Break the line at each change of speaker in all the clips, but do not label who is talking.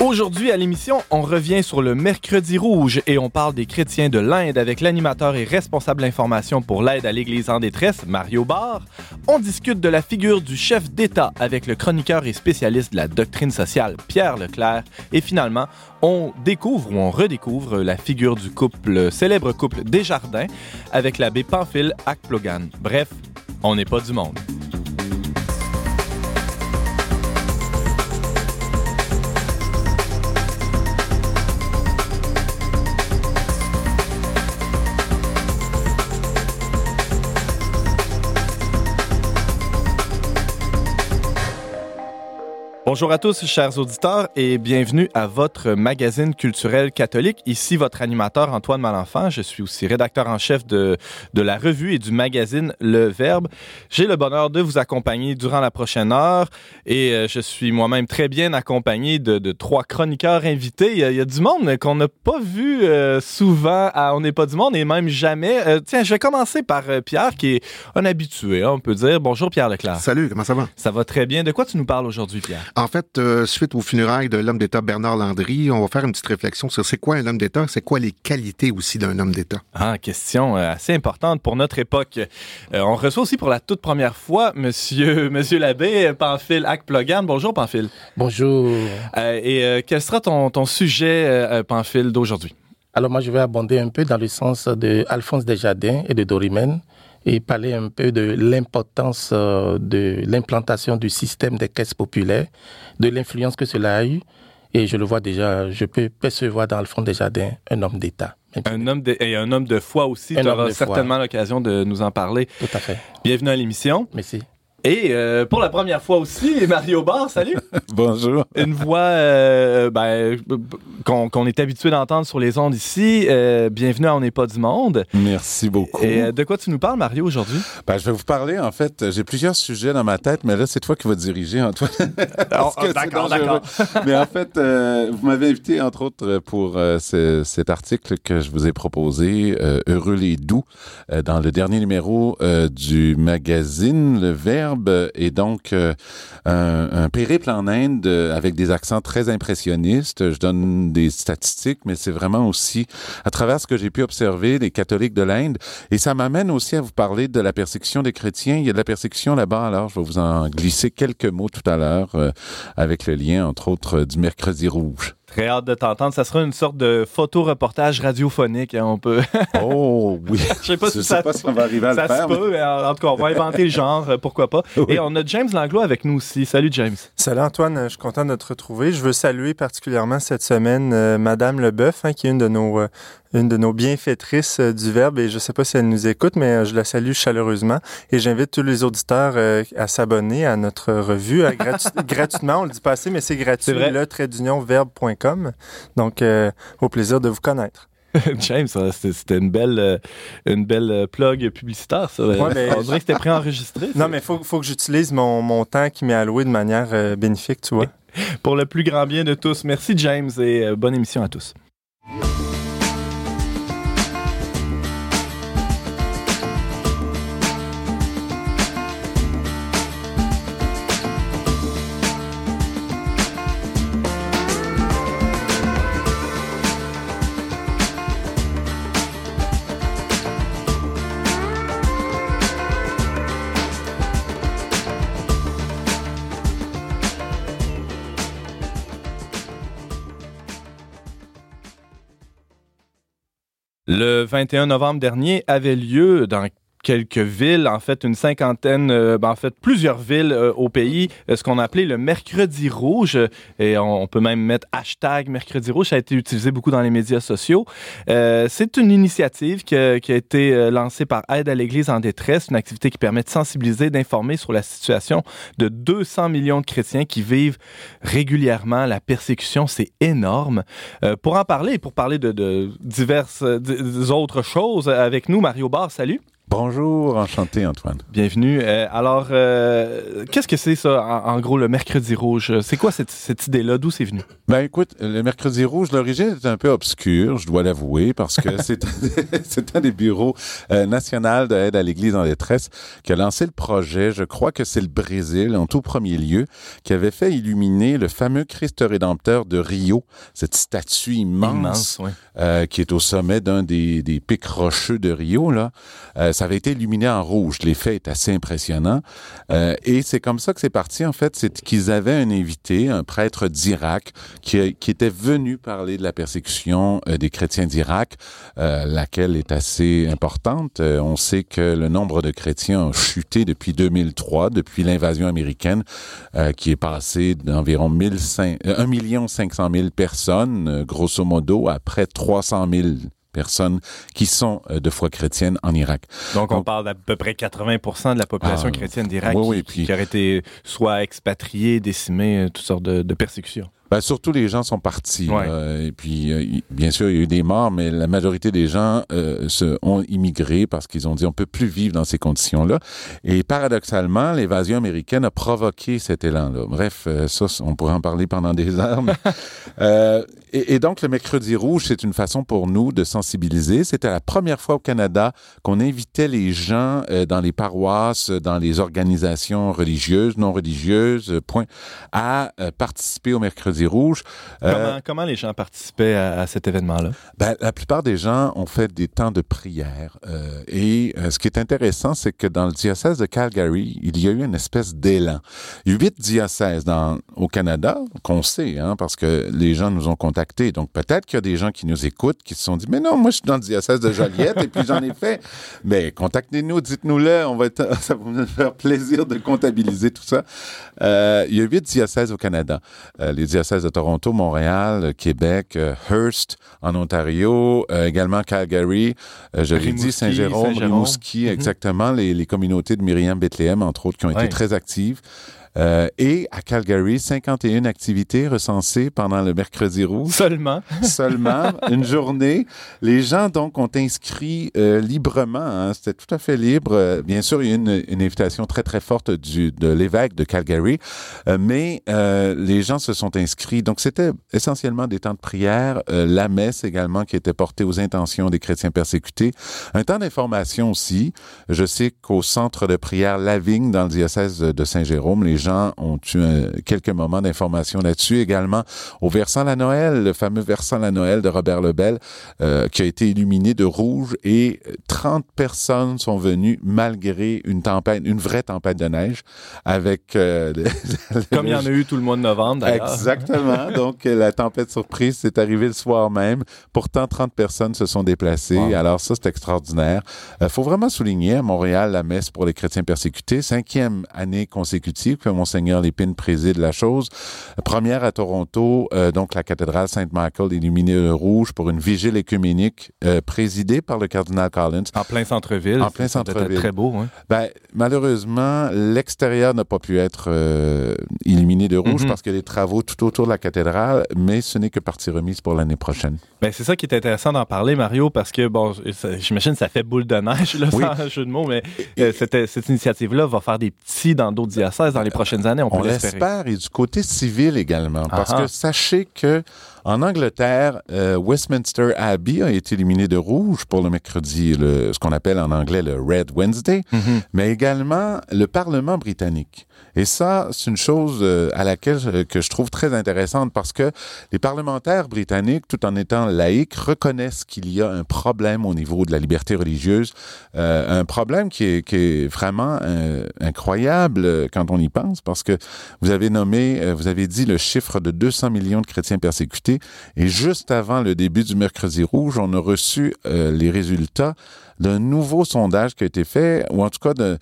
Aujourd'hui à l'émission, on revient sur le mercredi rouge et on parle des chrétiens de l'Inde avec l'animateur et responsable d'information pour l'aide à l'Église en détresse, Mario Barr. On discute de la figure du chef d'État avec le chroniqueur et spécialiste de la doctrine sociale, Pierre Leclerc. Et finalement, on découvre ou on redécouvre la figure du couple, célèbre couple Desjardins avec l'abbé Pamphile Akplogan. Bref, on n'est pas du monde. Bonjour à tous, chers auditeurs, et bienvenue à votre magazine culturel catholique. Ici votre animateur Antoine Malenfant. Je suis aussi rédacteur en chef de, de la revue et du magazine Le Verbe. J'ai le bonheur de vous accompagner durant la prochaine heure et euh, je suis moi-même très bien accompagné de, de trois chroniqueurs invités. Il y a, il y a du monde qu'on n'a pas vu euh, souvent à On n'est pas du monde et même jamais. Euh, tiens, je vais commencer par Pierre qui est un habitué, hein, on peut dire. Bonjour Pierre Leclerc.
Salut, comment ça va?
Ça va très bien. De quoi tu nous parles aujourd'hui, Pierre?
En fait, euh, suite aux funérailles de l'homme d'État Bernard Landry, on va faire une petite réflexion sur c'est quoi un homme d'État, c'est quoi les qualités aussi d'un homme d'État?
Ah, question euh, assez importante pour notre époque. Euh, on reçoit aussi pour la toute première fois Monsieur, Monsieur l'abbé Pamphile Akplogan. Bonjour Pamphile.
Bonjour.
et quel sera ton, ton sujet, Pamphile, d'aujourd'hui?
Alors moi, je vais abonder un peu dans le sens de Alphonse Desjardins et de Dorimène et parler un peu de l'importance euh, de l'implantation du système des caisses populaires, de l'influence que cela a eu. Et je le vois déjà, je peux percevoir dans Alphonse Desjardins un homme d'État.
Un homme de, et un homme de foi aussi. Tu auras certainement l'occasion de nous en parler.
Tout à fait.
Bienvenue à l'émission.
Merci.
Et euh, pour la première fois aussi, Mario Bar, salut.
Bonjour.
Une voix euh, ben, qu'on est habitué d'entendre sur les ondes ici. Euh, bienvenue à On n'est pas du monde.
Merci beaucoup.
Et de quoi tu nous parles, Mario, aujourd'hui?
Ben, je vais vous parler, en fait, j'ai plusieurs sujets dans ma tête, mais là, c'est toi qui vas diriger, Antoine.
oh, d'accord, d'accord.
mais en fait, vous m'avez invité, entre autres, pour ce, cet article que je vous ai proposé, Heureux les doux, dans le dernier numéro du magazine Le Vert et donc euh, un, périple en Inde euh, avec des accents très impressionnistes. Je donne des statistiques, mais c'est vraiment aussi à travers ce que j'ai pu observer les catholiques de l'Inde. Et ça m'amène aussi à vous parler de la persécution des chrétiens. Il y a de la persécution là-bas, alors je vais vous en glisser quelques mots tout à l'heure euh, avec le lien, entre autres, du mercredi rouge.
Très hâte de t'entendre. Ça sera une sorte de photo-reportage radiophonique, hein, on peut.
oh oui.
Je sais pas
si
ça,
pas si on va arriver à
ça
le faire.
Se peut, en, tout cas, on va inventer le genre, euh, pourquoi pas. Et on a James Langlois avec nous aussi. Salut James.
Salut Antoine, je suis content de te retrouver. Je veux saluer particulièrement cette semaine euh, Madame Leboeuf, hein, qui est une de nos euh, une de nos bienfaitrices euh, du Verbe et je ne sais pas si elle nous écoute, mais euh, je la salue chaleureusement et j'invite tous les auditeurs euh, à s'abonner à notre revue gratuitement. On le dit pas assez, mais c'est gratuit. Le trait verbe.com. Donc, au plaisir de vous connaître.
James, c'était une belle, une belle plug publicitaire, ça. On dirait que c'était préenregistré.
Non, mais il faut, faut, que j'utilise mon, mon, temps qui m'est alloué de manière bénéfique, tu vois.
Pour le plus grand bien de tous. Merci, James, et bonne émission à tous. 21 novembre dernier avait lieu dans quelques villes, en fait une cinquantaine, euh, ben, en fait plusieurs villes euh, au pays, euh, ce qu'on a appelé le mercredi rouge, et on, peut même mettre hashtag mercredi rouge, ça a été utilisé beaucoup dans les médias sociaux. c'est une initiative qui a, été lancée par Aide à l'Église en détresse, une activité qui permet de sensibiliser, d'informer sur la situation de 200 millions de chrétiens qui vivent régulièrement la persécution. C'est énorme. pour en parler, pour parler de, de diverses autres choses avec nous, Mario Barr, salut.
Bonjour, enchanté Antoine.
Bienvenue. Euh, alors, euh, qu'est-ce que c'est ça, en, en, gros, le mercredi rouge? C'est quoi cette, cette idée-là? D'où c'est venu?
Ben écoute, le mercredi rouge, l'origine est un peu obscure, je dois l'avouer, parce que c'est un des bureaux euh, national d'aide à l'Église en détresse qui a lancé le projet. Je crois que c'est le Brésil, en tout premier lieu, qui avait fait illuminer le fameux Christ rédempteur de Rio, cette statue immense,
Immense, ouais.
Euh, qui est au sommet d'un des, des pics rocheux de Rio. Là, Euh, ça avait été illuminé en rouge. L'effet est assez impressionnant. Euh, et c'est comme ça que c'est parti. En fait, c'est qu'ils avaient un invité, un prêtre d'Irak, qui, qui était venu parler de la persécution des chrétiens d'Irak, laquelle est assez importante. On sait que le nombre de chrétiens a chuté depuis 2003, depuis l'invasion américaine, qui est passé d'environ 1 million 500 000 personnes, grosso modo, à près de 300 000 personnes qui sont euh, de foi chrétienne en Irak.
Donc, on
Donc-
parle d'à peu près 80 de la population
Ah,
chrétienne d'Irak
oui,
qui,
oui,
qui-
puis-
qui aurait été soit expatriée, décimée, euh, toutes sortes de, de persécutions.
Ben, surtout les gens sont partis.
Ouais.
et puis, euh, bien sûr, il y a eu des morts, mais la majorité des gens euh, se, ont immigré parce qu'ils ont dit on peut plus vivre dans ces conditions-là. Et paradoxalement, l'évasion américaine a provoqué cet élan-là. Bref, ça, on pourrait en parler pendant des heures. mais, et, et donc, le mercredi rouge, c'est une façon pour nous de sensibiliser. C'était la première fois au Canada qu'on invitait les gens euh, dans les paroisses, dans les organisations religieuses, non religieuses, euh, point, à euh, participer au mercredi rouge. Euh,
Comment, comment les gens participaient à, à cet événement-là?
ben, la plupart des gens ont fait des temps de prière. et ce qui est intéressant, c'est que dans le diocèse de Calgary, il y a eu une espèce d'élan. Huit diocèses dans, au Canada, qu'on sait, hein, parce que les gens nous ont contactés. Donc peut-être qu'il y a des gens qui nous écoutent, qui se sont dit, mais non, moi je suis dans le diocèse de Joliette et puis j'en ai fait. Mais contactez-nous, dites-nous-le, on va être, ça va nous faire plaisir de comptabiliser tout ça. Euh, il y a huit diocèses au Canada. Euh, les diocèses de Toronto, Montréal, Québec, euh, Hearst en Ontario, également Calgary, je l'ai dit, Saint-Jérôme,
Saint-Jérôme.
Rimouski, exactement, les, les communautés de Myriam Bethléem, entre autres, qui ont
Ouais.
été très actives. Euh, et à Calgary, 51 activités recensées pendant le mercredi rouge
Seulement.
seulement une journée. Les gens donc ont inscrit euh, librement, hein, c'était tout à fait libre. Euh, bien sûr, il y a une, une invitation très très forte du de l'évêque de Calgary, euh, mais les gens se sont inscrits. Donc c'était essentiellement des temps de prière, la messe également qui était portée aux intentions des chrétiens persécutés, un temps d'information aussi. Je sais qu'au centre de prière La Vigne dans le diocèse de Saint-Jérôme, les gens ont eu euh, quelques moments d'information là-dessus également au versant la Noël, le fameux versant la Noël de Robert Lebel, euh, qui a été illuminé de rouge et 30 personnes sont venues malgré une tempête, une vraie tempête de neige avec... euh,
Comme il y en a eu tout le mois de novembre, d'ailleurs.
Exactement. Donc, euh, la tempête surprise, c'est arrivé le soir même. Pourtant, 30 personnes se sont déplacées.
Wow.
Alors, ça, c'est extraordinaire. Il faut vraiment souligner à Montréal la messe pour les chrétiens persécutés. Cinquième année consécutive que Monseigneur Lépine préside la chose. Première à Toronto, euh, donc la cathédrale Saint-Michael illuminée de rouge pour une vigile écuménique euh, présidée par le cardinal Collins.
En plein centre-ville.
En plein centre-ville.
Très beau, hein.
Ben, malheureusement, l'extérieur n'a pas pu être euh, illuminé de rouge
Mhm.
parce qu'il y a des travaux tout autour de la cathédrale, mais ce n'est que partie remise pour l'année prochaine.
Ben, c'est ça qui est intéressant d'en parler, Mario, parce que, bon, j'imagine que ça fait boule de neige, là,
Oui.
sans jeu de mots, mais cette, cette initiative-là va faire des petits dans d'autres diocèses dans les prochaines années, on, peut l'espérer.
l'espère, et du côté civil également, parce que sachez que en Angleterre, euh, Westminster Abbey a été illuminé de rouge pour le mercredi, le, ce qu'on appelle en anglais le Red Wednesday,
Mhm.
mais également le Parlement britannique. Et ça, c'est une chose euh, à laquelle je- que je trouve très intéressante parce que les parlementaires britanniques, tout en étant laïcs, reconnaissent qu'il y a un problème au niveau de la liberté religieuse, euh, un problème qui est, qui est vraiment euh, incroyable euh, quand on y pense parce que vous avez nommé, euh, vous avez dit le chiffre de 200 millions de chrétiens persécutés et juste avant le début du mercredi rouge, on a reçu euh, les résultats d'un nouveau sondage qui a été fait, ou en tout cas de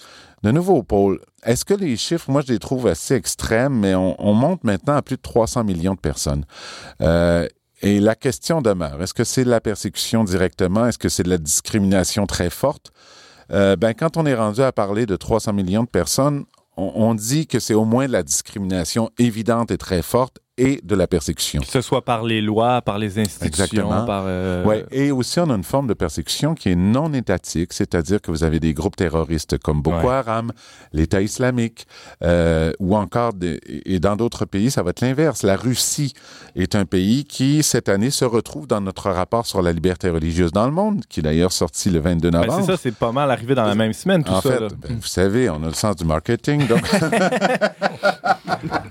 nouveaux pôles. Est-ce que les chiffres, moi je les trouve assez extrêmes, mais on, on monte maintenant à plus de 300 millions de personnes. Euh, et la question demeure, est-ce que c'est de la persécution directement? Est-ce que c'est de la discrimination très forte? Euh, ben, quand on est rendu à parler de 300 millions de personnes, on, on dit que c'est au moins de la discrimination évidente et très forte et de la persécution.
Que ce soit par les lois, par les institutions,
Exactement.
par... euh,
Ouais. Et aussi, on a une forme de persécution qui est non étatique, c'est-à-dire que vous avez des groupes terroristes comme Boko
Ouais.
Haram, l'État islamique, euh, ou encore, des- et dans d'autres pays, ça va être l'inverse. La Russie est un pays qui, cette année, se retrouve dans notre rapport sur la liberté religieuse dans le monde, qui est d'ailleurs sorti le 22
ben,
novembre.
c'est ça, c'est pas mal arrivé dans la même semaine, tout
en
ça.
fait, ben, vous savez, on a le sens du marketing, donc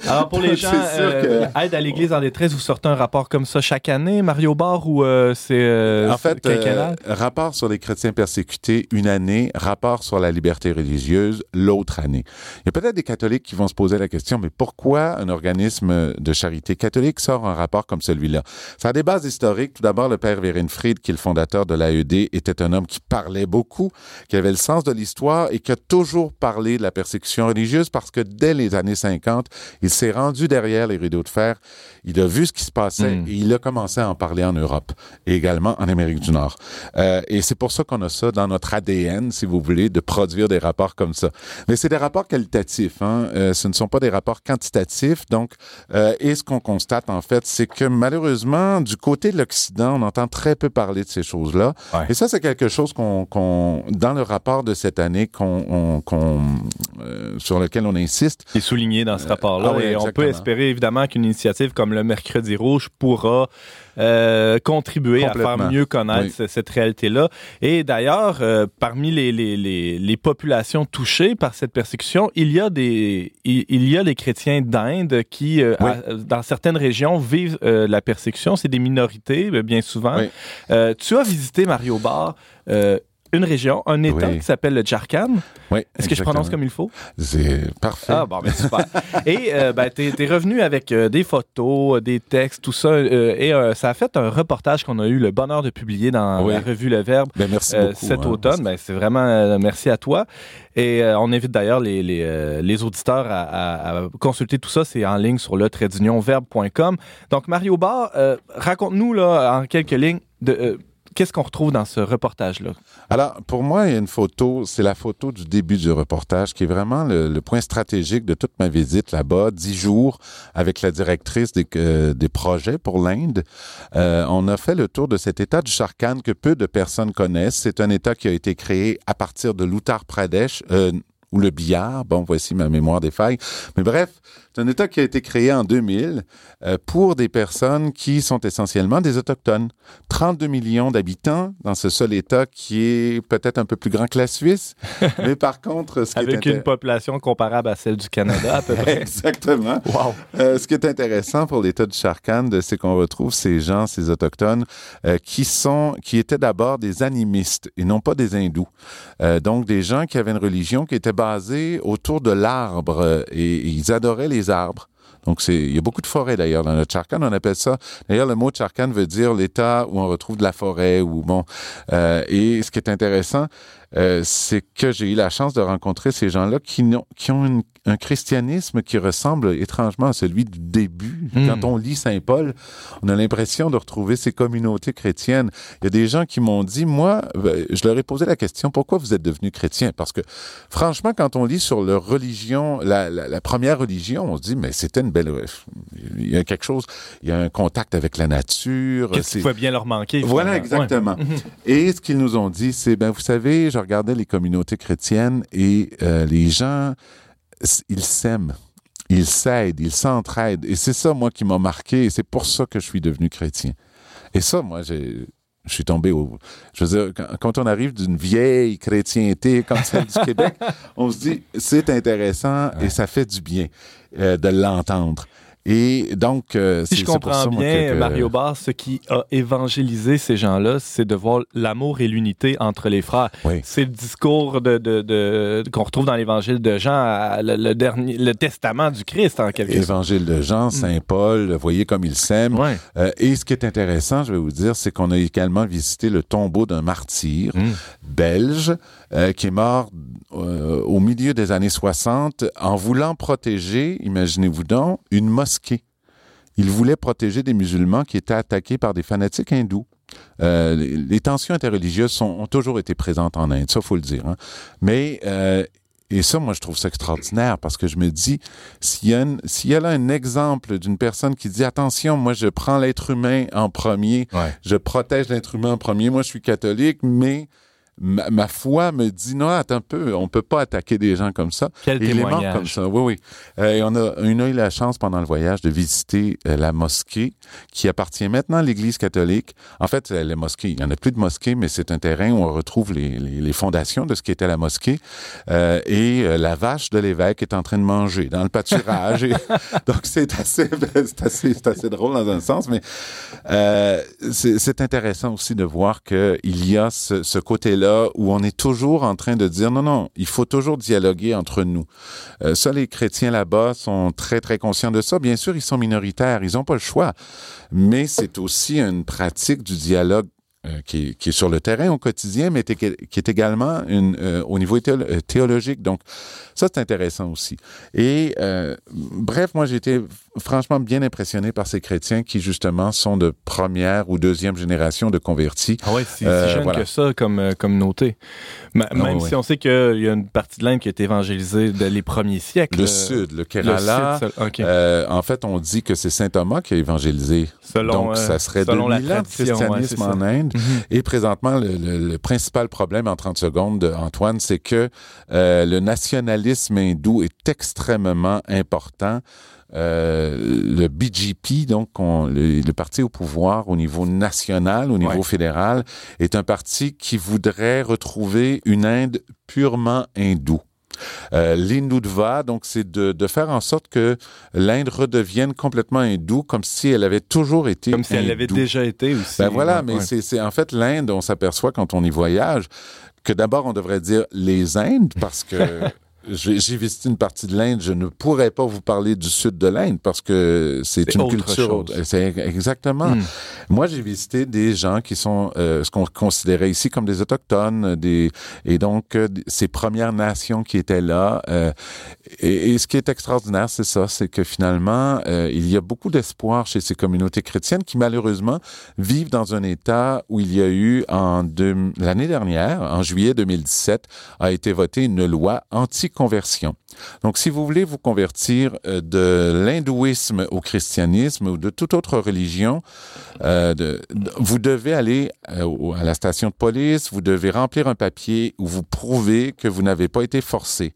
Alors, pour les gens, euh, aide à l'Église en détresse, vous sortez un rapport comme ça chaque année, Mario Bar, ou euh, c'est... euh,
En fait, euh, rapport sur les chrétiens persécutés une année, rapport sur la liberté religieuse l'autre année. Il y a peut-être des catholiques qui vont se poser la question, mais pourquoi un organisme de charité catholique sort un rapport comme celui-là? Ça a des bases historiques. Tout d'abord, le père Fried, qui est le fondateur de l'AED, était un homme qui parlait beaucoup, qui avait le sens de l'histoire et qui a toujours parlé de la persécution religieuse parce que dès les années 50, il s'est rendu derrière les rideaux de fer, il a vu ce qui se passait
Mm.
et il a commencé à en parler en Europe et également en Amérique du Nord. Euh, et c'est pour ça qu'on a ça dans notre ADN, si vous voulez, de produire des rapports comme ça. Mais c'est des rapports qualitatifs, hein? Euh, ce ne sont pas des rapports quantitatifs. Donc, euh, et ce qu'on constate en fait, c'est que malheureusement, du côté de l'Occident, on entend très peu parler de ces choses-là.
Ouais.
Et ça, c'est quelque chose qu'on, qu'on, dans le rapport de cette année, qu'on, on- qu'on, sur lequel on insiste.
qui est souligné dans ce rapport-là.
ah oui,
et on peut espérer évidemment qu'une initiative comme le Mercredi Rouge pourra euh, contribuer à faire mieux connaître
Oui.
cette réalité-là. Et d'ailleurs, euh, parmi les, les, les, les populations touchées par cette persécution, il y a des il, il y a les chrétiens d'Inde qui, euh,
Oui.
dans certaines régions, vivent la persécution. C'est des minorités, bien souvent.
Oui.
Tu as visité Mario Bar. Une région, un État
Oui.
qui s'appelle le Jharkhand.
Oui,
Est-ce que je prononce comme il faut?
C'est parfait.
Ah, bon, ben super. et euh, ben, t'es, t'es revenu avec euh, des photos, euh, des textes, tout ça. euh, et ça a fait un reportage qu'on a eu le bonheur de publier dans
Oui.
la revue Le Verbe
Ben, merci beaucoup.
cet
hein.
automne. Ben, c'est vraiment merci à toi. Et on invite d'ailleurs les, les, les auditeurs à, à- à consulter tout ça. C'est en ligne sur le verbe.com. Donc, Mario Bar, raconte-nous là, en quelques lignes de. Qu'est-ce qu'on retrouve dans ce reportage-là?
Alors, pour moi, il y a une photo, c'est la photo du début du reportage qui est vraiment le, point stratégique de toute ma visite là-bas, dix jours avec la directrice des, euh, projets pour l'Inde. Euh, on a fait le tour de cet État du Charkhan que peu de personnes connaissent. C'est un État qui a été créé à partir de l'Uttar Pradesh, euh, ou le Bihar. Bon, voici ma mémoire des failles. Mais bref, c'est un État qui a été créé en 2000 euh, pour des personnes qui sont essentiellement des Autochtones. 32 millions d'habitants dans ce seul État qui est peut-être un peu plus grand que la Suisse. Mais par contre, ce qui
Avec
est
une population comparable à celle du Canada, à peu près.
Exactement.
Wow.
Euh, ce qui est intéressant pour l'État du Charkhan, c'est qu'on retrouve ces gens, ces autochtones, euh, qui sont, qui étaient d'abord des animistes et non pas des hindous. Donc des gens qui avaient une religion qui était basée autour de l'arbre et, et ils adoraient les Donc, il y a beaucoup de forêts d'ailleurs dans le Charkhan. On appelle ça. D'ailleurs, le mot Charkhan veut dire l'état où on retrouve de la forêt ou bon. Euh, et ce qui est intéressant, euh, c'est que j'ai eu la chance de rencontrer ces gens-là qui, ont une- un christianisme qui ressemble étrangement à celui du début.
Mm.
Quand on lit Saint Paul, on a l'impression de retrouver ces communautés chrétiennes. Il y a des gens qui m'ont dit, moi, ben, je leur ai posé la question, pourquoi vous êtes devenus chrétiens? Parce que, franchement, quand on lit sur leur religion, la, la, la première religion, on se dit, mais c'était une belle... Il y a quelque chose, il y a un contact avec la nature.
Qu'est-ce qui pouvait bien leur manquer?
voilà, exactement.
Ouais. Mhm.
Et ce qu'ils nous ont dit, c'est, ben, vous savez, je regardais les communautés chrétiennes et euh, les gens, ils s'aiment. Ils s'aident, ils s'entraident. Et c'est ça, moi, qui m'a marqué. Et c'est pour ça que je suis devenu chrétien. Et ça, moi, j'ai, je suis tombé au. Je veux dire, quand, quand on arrive d'une vieille chrétienté comme celle du Québec, on se dit, c'est intéressant et ça fait du bien euh, de l'entendre. Et donc, euh,
Si je comprends bien,
que-
Mario Barr, ce qui a évangélisé ces gens-là, c'est de voir l'amour et l'unité entre les frères.
Oui.
C'est le discours de, de, de- qu'on retrouve dans l'évangile de Jean, le, le dernier, le testament du Christ, en quelque sorte.
Évangile de Jean, Saint Paul, voyez comme il s'aime.
Ouais.
Euh, et ce qui est intéressant, je vais vous dire, c'est qu'on a également visité le tombeau d'un martyr
Mm.
belge euh, qui est mort euh, au milieu des années 60 en voulant protéger, imaginez-vous donc, une mosquée. Il voulait protéger des musulmans qui étaient attaqués par des fanatiques hindous. Euh, les, les tensions interreligieuses sont, ont toujours été présentes en Inde, ça faut le dire. hein. Mais euh, et ça, moi, je trouve ça extraordinaire parce que je me dis, s'il y a, s'il y a là un exemple d'une personne qui dit, attention, moi, je prends l'être humain en premier, je protège l'être humain en premier, moi, je suis catholique, mais ma, foi me dit non, attends un peu, on peut pas attaquer des gens comme ça.
Quel
et
témoignage.
comme ça. Oui, oui. Euh, et on a, on a eu la chance pendant le voyage de visiter euh, la mosquée qui appartient maintenant à l'Église catholique. En fait, la mosquée, il y en a plus de mosquée, mais c'est un terrain où on retrouve les, les, les, fondations de ce qui était la mosquée. Euh, et la vache de l'évêque est en train de manger dans le pâturage. et, donc c'est assez, c'est assez, c'est assez drôle dans un sens, mais c'est intéressant aussi de voir qu'il y a ce, ce côté-là où on est toujours en train de dire non, non, il faut toujours dialoguer entre nous. Euh, ça, les chrétiens là-bas sont très, très conscients de ça. Bien sûr, ils sont minoritaires, ils n'ont pas le choix. Mais c'est aussi une pratique du dialogue euh, qui, qui, est sur le terrain au quotidien, mais qui est également une, euh, au niveau théologique. Donc, ça, c'est intéressant aussi. Et euh, bref, moi, j'ai été franchement bien impressionné par ces chrétiens qui, justement, sont de première ou deuxième génération de convertis.
Ah ouais, c'est euh, si jeune voilà. que ça comme euh, communauté. Ma, même si ouais. on sait qu'il y a une partie de l'Inde qui a été évangélisée dès les premiers siècles.
Le sud, le Kerala. Le sud, okay. en fait, on dit que c'est saint Thomas qui a évangélisé.
Selon,
Donc, ça serait 2000 ans de christianisme ouais, en Inde. Mm -hmm. Et présentement, le, le, le, principal problème en 30 secondes, Antoine, c'est que le nationalisme hindou est extrêmement important. Euh, le BJP, donc on, le, le, parti au pouvoir au niveau national, au niveau ouais. fédéral, est un parti qui voudrait retrouver une Inde purement hindoue. Euh, L'Hindutva, donc, c'est de, de, faire en sorte que l'Inde redevienne complètement hindoue, comme si elle avait toujours été
Comme si
hindoue.
elle avait déjà été aussi.
Ben voilà, mais ouais. c'est en fait l'Inde, on s'aperçoit quand on y voyage, que d'abord, on devrait dire les Indes, parce que j'ai visité une partie de l'Inde, je ne pourrais pas vous parler du sud de l'Inde parce que c'est une culture. C'est exactement. Mm. Moi, j'ai visité des gens qui sont euh, ce qu'on considérait ici comme des autochtones, des et donc euh, ces premières nations qui étaient là. Euh, et, et, ce qui est extraordinaire, c'est ça, c'est que finalement, euh, il y a beaucoup d'espoir chez ces communautés chrétiennes qui malheureusement vivent dans un état où il y a eu en l'année dernière, en juillet 2017, a été votée une loi anti conversion. Donc, si vous voulez vous convertir euh, de l'hindouisme au christianisme ou de toute autre religion, euh, vous devez aller euh, à la station de police, vous devez remplir un papier où vous prouvez que vous n'avez pas été forcé.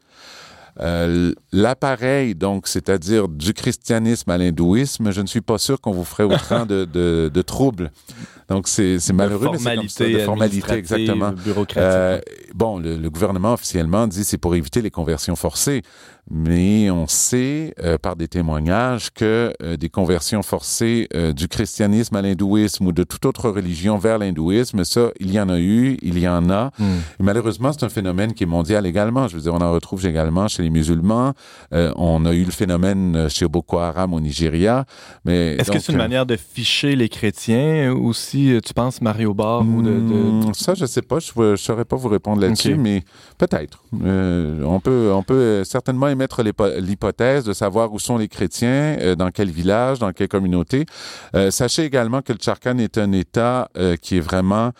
L'appareil, donc, c'est-à-dire du christianisme à l'hindouisme, je ne suis pas sûr qu'on vous ferait autant de, de, de troubles. Donc, c'est malheureux,
mais
c'est comme ça, de formalité, exactement.
Euh,
bon, le, le, gouvernement officiellement dit c'est pour éviter les conversions forcées, mais on sait euh, par des témoignages que euh, des conversions forcées euh, du christianisme à l'hindouisme ou de toute autre religion vers l'hindouisme, ça, il y en a eu, il y en a.
Hmm.
Mm. malheureusement, c'est un phénomène qui est mondial également. Je veux dire, on en retrouve également chez les musulmans. Euh, on a eu le phénomène chez Boko Haram au Nigeria.
Est-ce que c'est une manière de ficher les chrétiens aussi, tu penses, Mario Bar ou de, de,
de... Ça, je sais pas. Je ne saurais pas vous répondre là-dessus, okay. mais peut-être. Euh, on peut, on peut certainement émettre l'hypothèse de savoir où sont les chrétiens, euh, dans quel village, dans quelle communauté. Euh, sachez également que le Tcharkan est un État euh, qui est vraiment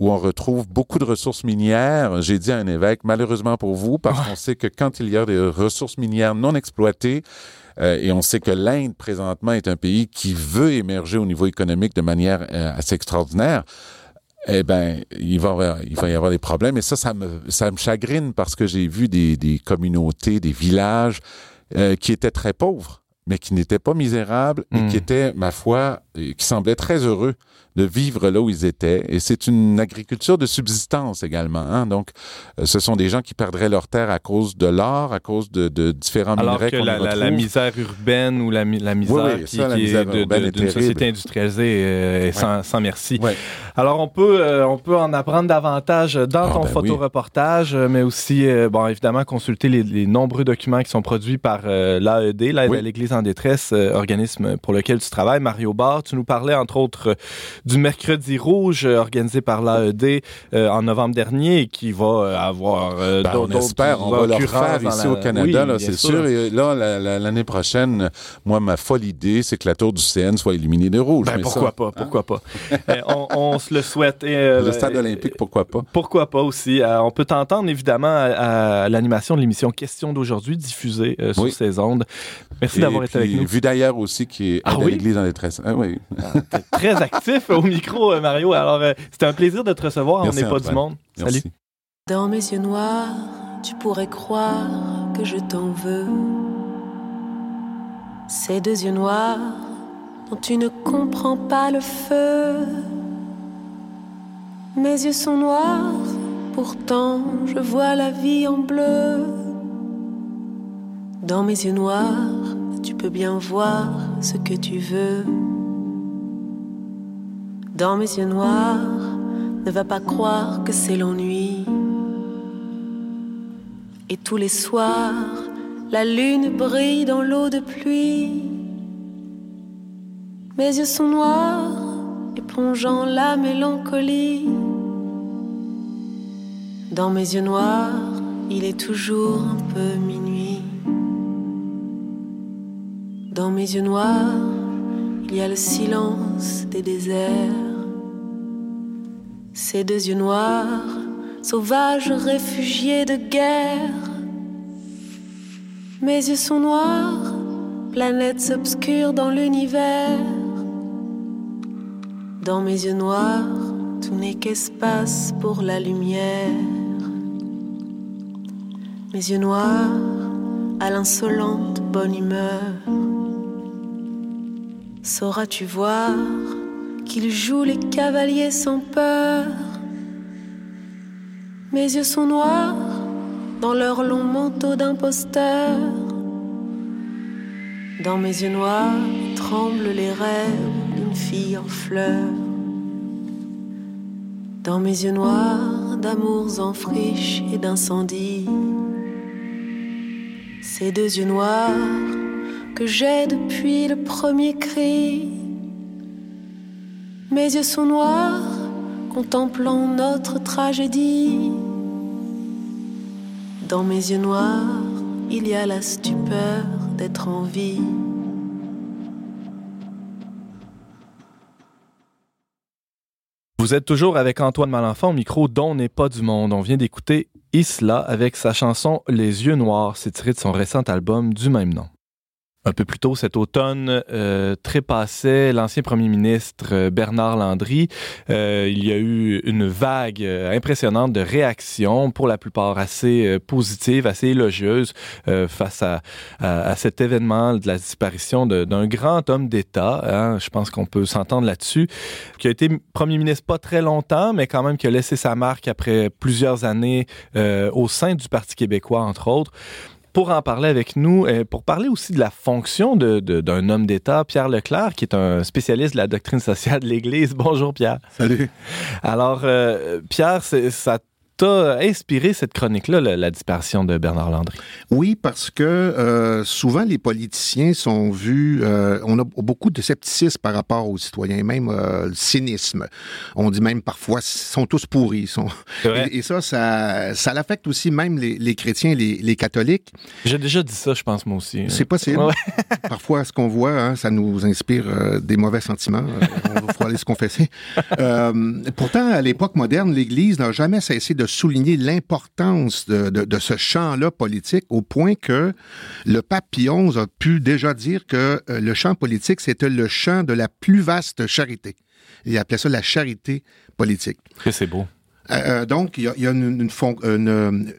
où on retrouve beaucoup de ressources minières. J'ai dit à un évêque, malheureusement pour vous, parce qu'on sait que quand il y a des ressources minières non exploitées, euh, et on sait que l'Inde, présentement, est un pays qui veut émerger au niveau économique de manière euh, assez extraordinaire, eh ben, il va, avoir, il va y avoir des problèmes. Et ça, ça me, ça me chagrine parce que j'ai vu des, des communautés, des villages euh, qui étaient très pauvres, mais qui n'étaient pas misérables mmh. et qui étaient, ma foi, qui semblaient très heureux de vivre là où ils étaient. Et c'est une agriculture de subsistance également. Hein? Donc, euh, ce sont des gens qui perdraient leur terre à cause de l'or, à cause de, de différents
Alors
minerais
que la, la, la, misère urbaine ou la, la misère
oui,
qui,
ça, la
qui
misère
est d'une de, société industrialisée euh,
ouais.
sans, sans, merci.
Ouais.
Alors, on peut, euh, on peut en apprendre davantage dans
ah,
ton
ben
photoreportage, oui. mais aussi, euh, bon, évidemment, consulter les, les, nombreux documents qui sont produits par euh, l'AED, l'aide oui. à l'Église en détresse, organisme pour lequel tu travailles, Mario Barr, Tu nous parlais entre autres du mercredi rouge organisé par l'AED en novembre dernier et qui va avoir
ben, on espère, on va le faire ici au Canada, c'est sûr. Et là, l'année prochaine, moi, ma folle idée, c'est que la tour du CN soit illuminée de rouge.
Ben, pourquoi pas, pourquoi pas. on, on, se le souhaite. Et,
le stade olympique, pourquoi pas?
Pourquoi pas aussi. on peut t'entendre évidemment à, l'animation de l'émission Question d'aujourd'hui diffusée sur ces ondes. Merci d'avoir été avec nous.
Vu d'ailleurs aussi qui est
ah
à l'église dans les très... Ah, oui.
Ah, très actif au micro, euh, Mario. Alors, euh, c'était un plaisir de te recevoir. on n'est pas du monde. Salut.
Dans mes yeux noirs, tu pourrais croire que je t'en veux. Ces deux yeux noirs dont tu ne comprends pas le feu. Mes yeux sont noirs, pourtant je vois la vie en bleu. Dans mes yeux noirs, tu peux bien voir ce que tu veux. Dans mes yeux noirs, ne va pas croire que c'est l'ennui. Et tous les soirs, la lune brille dans l'eau de pluie. Mes yeux sont noirs et plongeant la mélancolie. Dans mes yeux noirs, il est toujours un peu minuit. Dans mes yeux noirs, il y a le silence des déserts. Ces deux yeux noirs, sauvages réfugiés de guerre. Mes yeux sont noirs, planètes obscures dans l'univers. Dans mes yeux noirs, tout n'est qu'espace pour la lumière. Mes yeux noirs, à l'insolente bonne humeur. Sauras-tu voir qu'ils jouent les cavaliers sans peur Mes yeux sont noirs dans leur long manteau d'imposteur. Dans mes yeux noirs tremblent les rêves d'une fille en fleurs. Dans mes yeux noirs d'amours en friche et d'incendie. Ces deux yeux noirs que j'ai depuis le premier cri. Mes yeux sont noirs, contemplant notre tragédie. Dans mes yeux noirs, il y a la stupeur d'être en vie.
Vous êtes toujours avec Antoine Malenfant au micro dont n'est pas du monde. On vient d'écouter Isla avec sa chanson Les yeux noirs. C'est tiré de son récent album du même nom. Un peu plus tôt cet automne, euh, trépassait l'ancien premier ministre euh, Bernard Landry. Euh, il y a eu une vague euh, impressionnante de réactions, pour la plupart assez positives, assez élogieuses, face à, à, cet événement de la disparition d'un grand homme d'État. Hein, je pense qu'on peut s'entendre là-dessus, qui a été premier ministre pas très longtemps, mais quand même qui a laissé sa marque après plusieurs années au sein du Parti québécois, entre autres pour en parler avec nous, et pour parler aussi de la fonction d'un de, homme d'État, Pierre Leclerc, qui est un spécialiste de la doctrine sociale de l'Église. Bonjour Pierre.
Salut.
Alors, euh, Pierre, ça t'a inspiré cette chronique-là, la, disparition de Bernard Landry?
Oui, parce que euh, souvent les politiciens sont vus, euh, on a beaucoup de scepticisme par rapport aux citoyens, même euh, le cynisme. On dit même parfois, ils sont tous pourris. Sont... Et, ça, ça, ça l'affecte aussi même les, les chrétiens, les, les catholiques.
J'ai déjà dit ça, je pense, moi aussi.
C'est possible. parfois, ce qu'on voit, hein, ça nous inspire des mauvais sentiments. Il faut aller se confesser. pourtant, à l'époque moderne, l'Église n'a jamais cessé de souligner l'importance de, ce champ-là politique au point que le pape Pie a pu déjà dire que euh, le champ politique, c'était le champ de la plus vaste charité. Il appelait ça la charité politique.
c'est beau.
Euh, euh, donc, il y a, une,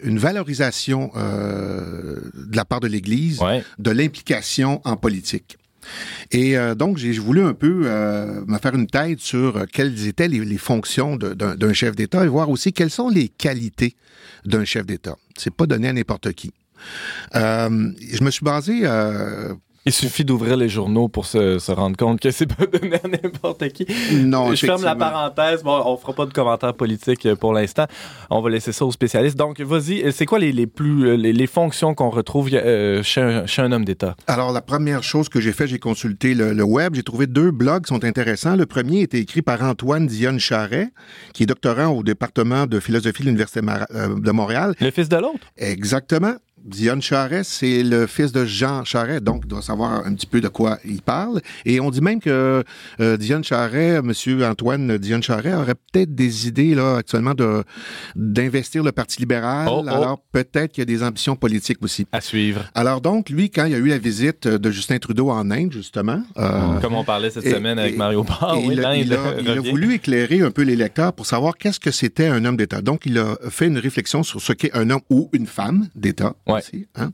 une, valorisation de la part de l'Église de l'implication en politique. Et euh, donc, j'ai voulu un peu euh, me faire une tête sur euh, quelles étaient les, fonctions d'un chef d'État et voir aussi quelles sont les qualités d'un chef d'État. C'est pas donné à n'importe qui. je me suis basé
Il suffit d'ouvrir les journaux pour se, se rendre compte que c'est pas donné à n'importe qui.
Non,
Je ferme la parenthèse. Bon, on fera pas de commentaires politiques euh, pour l'instant. On va laisser ça aux spécialistes. Donc, vas-y, euh, c'est quoi les, les plus euh, les, les fonctions qu'on retrouve euh, chez, un, chez un homme d'État?
Alors, la première chose que j'ai fait, j'ai consulté le, le web. J'ai trouvé deux blogs qui sont intéressants. Le premier était écrit par Antoine Dionne Charret, qui est doctorant au département de philosophie de l'Université de Montréal.
Le fils de l'autre?
Exactement. Dionne Charret, c'est le fils de Jean Charret, donc il doit savoir un petit peu de quoi il parle. Et on dit même que euh, Dionne Charret, Monsieur Antoine Dionne Charret, aurait peut-être des idées là actuellement de d'investir le Parti libéral.
Oh, oh.
Alors peut-être qu'il y a des ambitions politiques aussi.
À suivre.
Alors donc lui, quand il y a eu la visite de Justin Trudeau en Inde justement, euh,
Comme on parlait cette
et-
semaine avec
et-
Mario Barr, oui,
il, a,
l'Inde
il a- il a
revient.
voulu éclairer un peu les lecteurs pour savoir qu'est-ce que c'était un homme d'État. Donc, il a fait une réflexion sur ce qu'est un homme ou une femme d'État
Ouais.
Hein.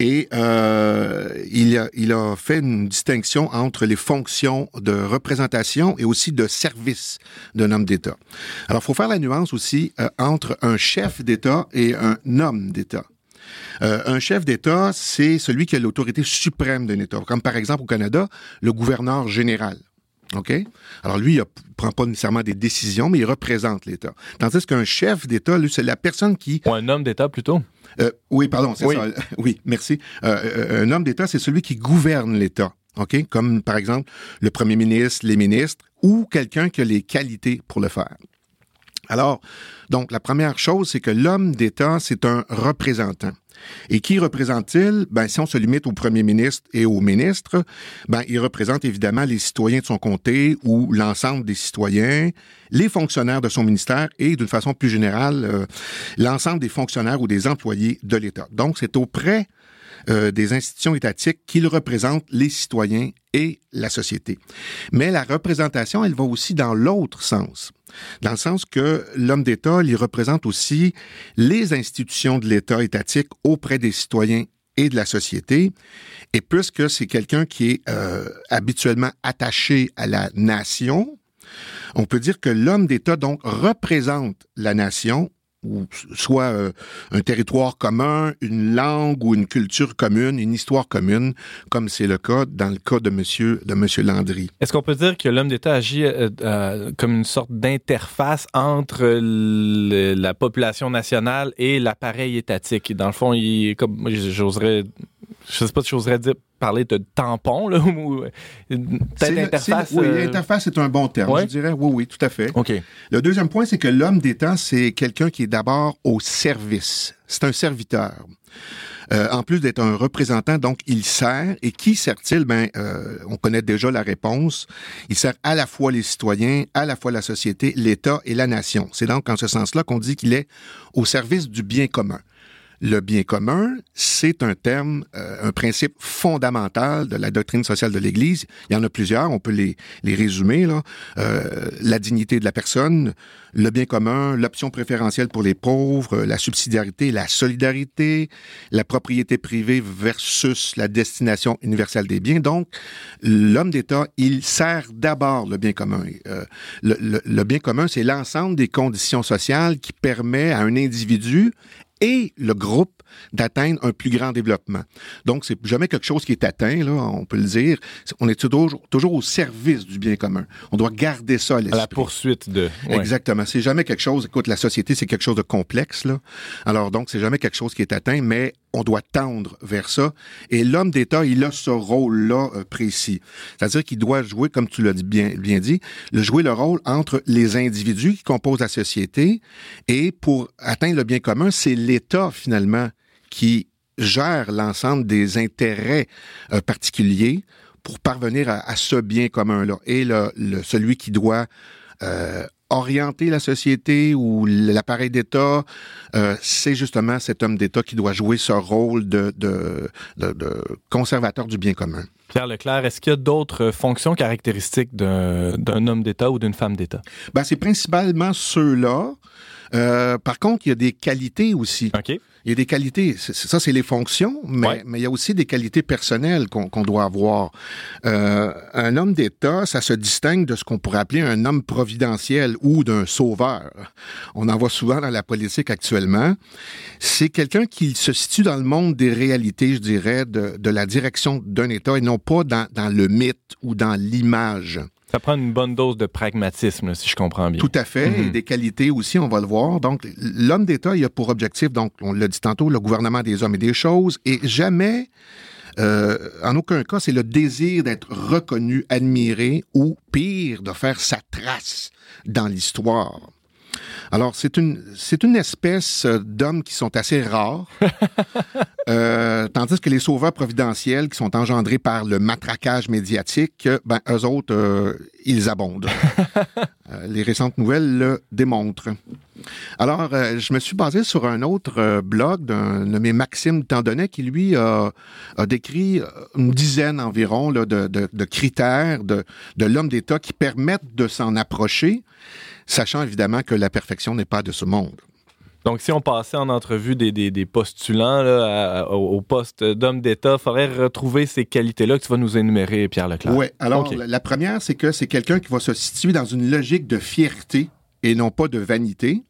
Et euh, il, a, il a fait une distinction entre les fonctions de représentation et aussi de service d'un homme d'État. Alors, il faut faire la nuance aussi euh, entre un chef d'État et un homme d'État. Euh, un chef d'État, c'est celui qui a l'autorité suprême d'un État. Comme par exemple au Canada, le gouverneur général. OK? Alors lui, il ne prend pas nécessairement des décisions, mais il représente l'État. Tandis qu'un chef d'État, lui, c'est la personne qui...
Ou un homme d'État plutôt.
Euh, oui, pardon, c'est
Oui.
ça. Oui, merci. Euh, euh, un homme d'État, c'est celui qui gouverne l'État. OK? Comme par exemple le premier ministre, les ministres, ou quelqu'un qui a les qualités pour le faire. Alors, donc, la première chose, c'est que l'homme d'État, c'est un représentant. Et qui représente-t-il? Ben, si on se limite au premier ministre et au ministre, ben, il représente évidemment les citoyens de son comté ou l'ensemble des citoyens, les fonctionnaires de son ministère et, d'une façon plus générale, euh, l'ensemble des fonctionnaires ou des employés de l'État. Donc, c'est auprès euh, des institutions étatiques qu'il représente les citoyens et la société. Mais la représentation, elle va aussi dans l'autre sens. Dans le sens que l'homme d'État, il représente aussi les institutions de l'État étatique auprès des citoyens et de la société. Et puisque c'est quelqu'un qui est euh, habituellement attaché à la nation, on peut dire que l'homme d'État, donc, représente la nation ou soit euh, un territoire commun, une langue ou une culture commune, une histoire commune, comme c'est le cas dans le cas de Monsieur de Monsieur Landry.
Est-ce qu'on peut dire que l'homme d'État agit euh, euh, comme une sorte d'interface entre la population nationale et l'appareil étatique? Dans le fond, il comme j'oserais, je sais pas si j'oserais dire parler de tampon là, ou euh, peut-être interface.
le- Oui,
euh,
interface est un bon terme,
ouais?
je dirais. Oui, oui, tout à fait.
Ok.
Le deuxième point, c'est que l'homme d'État, c'est quelqu'un qui est d'abord au service. C'est un serviteur. Euh, en plus d'être un représentant, donc il sert. Et qui sert-il? Ben, euh, on connaît déjà la réponse. Il sert à la fois les citoyens, à la fois la société, l'État et la nation. C'est donc en ce sens-là qu'on dit qu'il est au service du bien commun. Le bien commun, c'est un terme, euh, un principe fondamental de la doctrine sociale de l'Église. Il y en a plusieurs, on peut les, les résumer. Là. Euh, la dignité de la personne, le bien commun, l'option préférentielle pour les pauvres, la subsidiarité, la solidarité, la propriété privée versus la destination universelle des biens. Donc, l'homme d'État, il sert d'abord le bien commun. Euh, le, le- le bien commun, c'est l'ensemble des conditions sociales qui permet à un individu et le groupe d'atteindre un plus grand développement. Donc, c'est jamais quelque chose qui est atteint, là, on peut le dire. On est toujours, toujours au service du bien commun. On doit garder ça à
À
l'esprit.
la poursuite de. ouais.
Exactement. C'est jamais quelque chose. Écoute, la société, c'est quelque chose de complexe, là. Alors, donc, c'est jamais quelque chose qui est atteint, mais on doit tendre vers ça. Et l'homme d'État, il a ce rôle-là euh, précis. C'est-à-dire qu'il doit jouer, comme tu l'as bien, bien dit, le jouer le rôle entre les individus qui composent la société et pour atteindre le bien commun, c'est l'État, finalement, qui gère l'ensemble des intérêts euh, particuliers pour parvenir à, à ce bien commun-là. Et le, le- celui qui doit euh, orienter la société ou l'appareil d'État, euh, c'est justement cet homme d'État qui doit jouer ce rôle de, de, de, de conservateur du bien commun.
Pierre Leclerc, est-ce qu'il y a d'autres fonctions caractéristiques d'un d'un homme d'État ou d'une femme d'État?
Ben, c'est principalement ceux-là. Euh, par contre, il y a des qualités aussi.
OK.
Il y a des qualités. Ça, c'est les fonctions, mais,
Ouais.
mais il y a aussi des qualités personnelles qu'on doit avoir. Euh, un homme d'État, ça se distingue de ce qu'on pourrait appeler un homme providentiel ou d'un sauveur. On en voit souvent dans la politique actuellement. C'est quelqu'un qui se situe dans le monde des réalités, je dirais, de, de la direction d'un État et non pas dans, dans le mythe ou dans l'image.
Ça prend une bonne dose de pragmatisme, si je comprends bien.
Tout à fait.
Mhm.
Et des qualités aussi, on va le voir. Donc, l'homme d'État, il a pour objectif, donc, on l'a dit tantôt, le gouvernement des hommes et des choses. Et jamais, euh, en aucun cas, c'est le désir d'être reconnu, admiré ou, pire, de faire sa trace dans l'histoire. Alors, c'est une, c'est une espèce euh, d'hommes qui sont assez rares, Euh, tandis que les sauveurs providentiels qui sont engendrés par le matraquage médiatique, euh, ben, eux autres, euh, ils abondent. Euh, les récentes nouvelles le démontrent. Alors, je me suis basé sur un autre blog d'un nommé Maxime Tandonnet qui, lui, a, décrit une dizaine environ là, de, de- de critères de, de l'homme d'État qui permettent de s'en approcher, sachant évidemment que la perfection n'est pas de ce monde.
Donc, si on passait en entrevue des, des, des postulants là, à- au, au poste d'homme d'État, il faudrait retrouver ces qualités-là que tu vas nous énumérer, Pierre Leclerc.
Oui, alors la, la première, c'est que c'est quelqu'un qui va se situer dans une logique de fierté et non pas de vanité.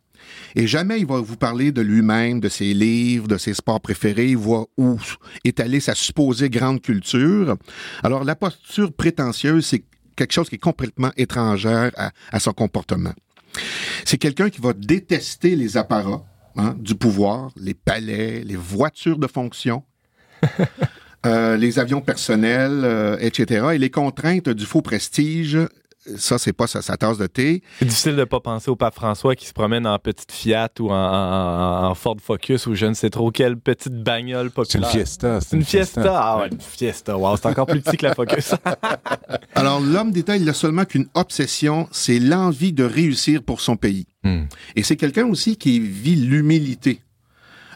Et jamais il va vous parler de lui-même, de ses livres, de ses sports préférés, il va où étaler sa supposée grande culture. Alors la posture prétentieuse, c'est quelque chose qui est complètement étrangère à, à son comportement. C'est quelqu'un qui va détester les apparats hein, du pouvoir, les palais, les voitures de fonction, euh, les avions personnels, euh, etc. Et les contraintes du faux prestige, ça, c'est pas sa, sa tasse de thé.
C'est difficile de ne pas penser au pape François qui se promène en petite Fiat ou en, en- en Ford Focus ou je ne sais trop quelle petite bagnole
C'est une
populaire.
fiesta.
C'est une fiesta. Ah ouais, une fiesta. Wow, c'est encore plus petit que la Focus.
Alors, l'homme d'État, il n'a seulement qu'une obsession, c'est l'envie de réussir pour son pays.
Hmm.
Et c'est quelqu'un aussi qui vit l'humilité.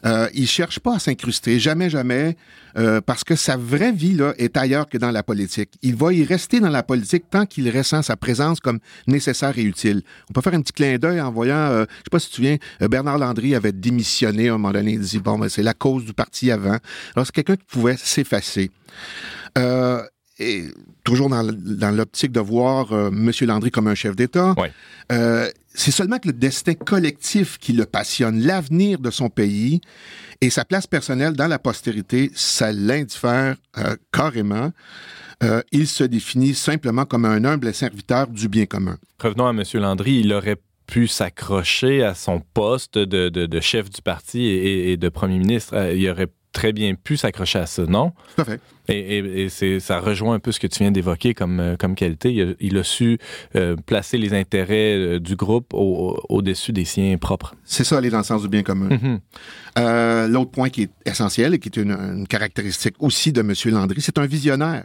Euh, il cherche pas à s'incruster, jamais, jamais, euh, parce que sa vraie vie là est ailleurs que dans la politique. Il va y rester dans la politique tant qu'il ressent sa présence comme nécessaire et utile. On peut faire un petit clin d'œil en voyant, euh, je sais pas si tu te souviens, euh, Bernard Landry avait démissionné à un moment donné. Il dit bon, ben, c'est la cause du parti avant. Alors c'est quelqu'un qui pouvait s'effacer. Euh, toujours dans, l'optique de voir euh, M. Landry comme un chef d'État,
Ouais.
euh, c'est seulement que le destin collectif qui le passionne, l'avenir de son pays et sa place personnelle dans la postérité, ça l'indiffère euh, carrément. Euh, il se définit simplement comme un humble serviteur du bien commun.
Revenons à M. Landry. Il aurait pu s'accrocher à son poste de, de- de chef du parti et, et de premier ministre. Il aurait très bien pu s'accrocher à ça, non?
Tout à fait.
Et, et- et c'est, ça rejoint un peu ce que tu viens d'évoquer comme, euh, comme qualité. Il a, il a su euh, placer les intérêts euh, du groupe au- au-dessus des siens propres.
C'est ça, aller dans le sens du bien commun.
Mhm.
Euh, L'autre point qui est essentiel et qui est une, une caractéristique aussi de M. Landry, c'est un visionnaire.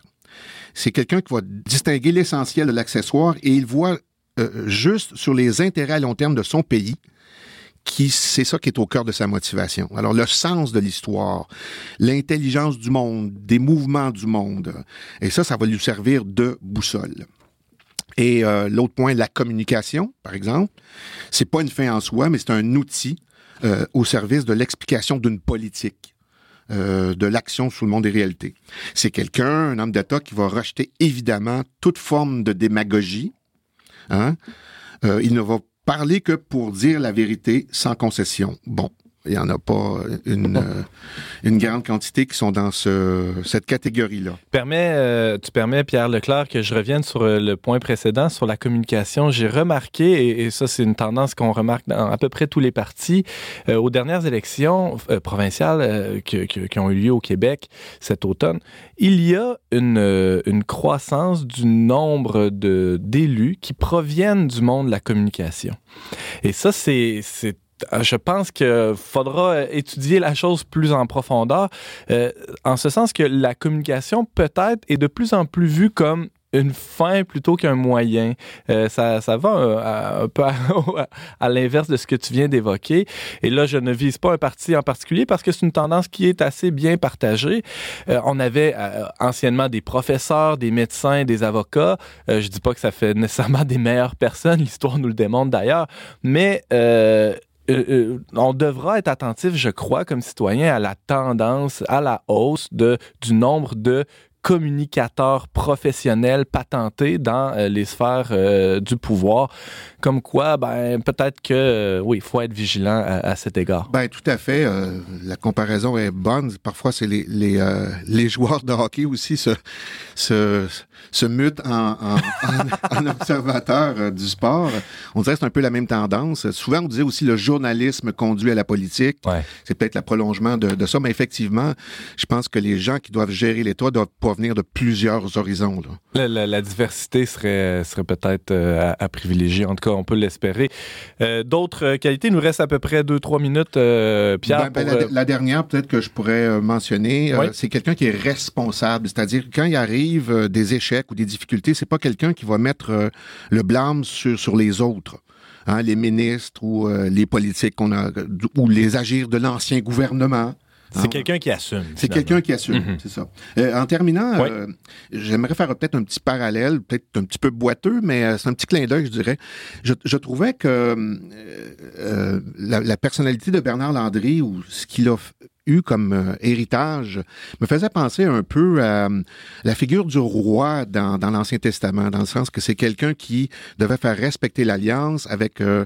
C'est quelqu'un qui va distinguer l'essentiel de l'accessoire et il voit euh, juste sur les intérêts à long terme de son pays qui c'est ça qui est au cœur de sa motivation. Alors le sens de l'histoire, l'intelligence du monde, des mouvements du monde, et ça, ça va lui servir de boussole. Et euh, l'autre point, la communication, par exemple, c'est pas une fin en soi, mais c'est un outil euh, au service de l'explication d'une politique, euh, de l'action sous le monde des réalités. C'est quelqu'un, un homme d'État, qui va rejeter évidemment toute forme de démagogie. Hein? Euh, il ne va parler que pour dire la vérité sans concession. Bon, il n'y en a pas une, euh, une grande quantité qui sont dans ce, cette catégorie-là.
Permets, euh, tu permets, Pierre Leclerc, que je revienne sur euh, le point précédent, sur la communication. J'ai remarqué, et, et ça c'est une tendance qu'on remarque dans à peu près tous les partis, euh, aux dernières élections provinciales qui ont eu lieu au Québec cet automne, il y a une, une croissance du nombre d'élus qui proviennent du monde de la communication. Et ça, c'est... euh, je pense qu'il faudra euh, étudier la chose plus en profondeur, euh, en ce sens que la communication peut-être est de plus en plus vue comme une fin plutôt qu'un moyen. Ça, ça va un peu à, l'inverse de ce que tu viens d'évoquer. Et là, je ne vise pas un parti en particulier parce que c'est une tendance qui est assez bien partagée. On avait anciennement des professeurs, des médecins, des avocats. Je dis pas que ça fait nécessairement des meilleures personnes, l'histoire nous le démontre d'ailleurs, mais euh, euh, on devra être attentif, je crois, comme citoyen, à la tendance, à la hausse de, du nombre de communicateurs professionnels patentés dans euh, les sphères euh, du pouvoir. Comme quoi, ben, peut-être que, euh, oui, il faut être vigilant à, à, cet égard.
Ben, tout à fait. la comparaison est bonne. Parfois, c'est les, les, les, joueurs de hockey aussi se, se, se mutent en, en, en, en observateurs du sport. On dirait que c'est un peu la même tendance. Souvent, on disait aussi le journalisme conduit à la politique.
Ouais.
C'est peut-être le prolongement de, de, ça, mais effectivement, je pense que les gens qui doivent gérer l'État doivent pas venir de plusieurs horizons.
La, la, la, diversité serait, serait peut-être euh, à, à, privilégier. En tout cas, on peut l'espérer. Euh, D'autres qualités, il nous reste à peu près 2-3 minutes, euh, Pierre.
Ben, ben,
pour,
la, la, dernière, peut-être que je pourrais euh, mentionner,
oui.
c'est quelqu'un qui est responsable. C'est-à-dire, quand il arrive euh, des échecs ou des difficultés, c'est pas quelqu'un qui va mettre euh, le blâme sur, sur les autres. Hein, les ministres ou les politiques qu'on a, ou les agirs de l'ancien gouvernement.
C'est quelqu'un qui assume.
C'est quelqu'un qui assume, mm -hmm. c'est ça. Euh, en terminant,
oui.
euh, j'aimerais faire peut-être un petit parallèle, peut-être un petit peu boiteux, mais euh, c'est un petit clin d'œil, je dirais. Je, je trouvais que euh, la, la, personnalité de Bernard Landry ou ce qu'il a eu comme euh, héritage me faisait penser un peu à euh, la figure du roi dans, dans l'Ancien Testament, dans le sens que c'est quelqu'un qui devait faire respecter l'alliance avec euh,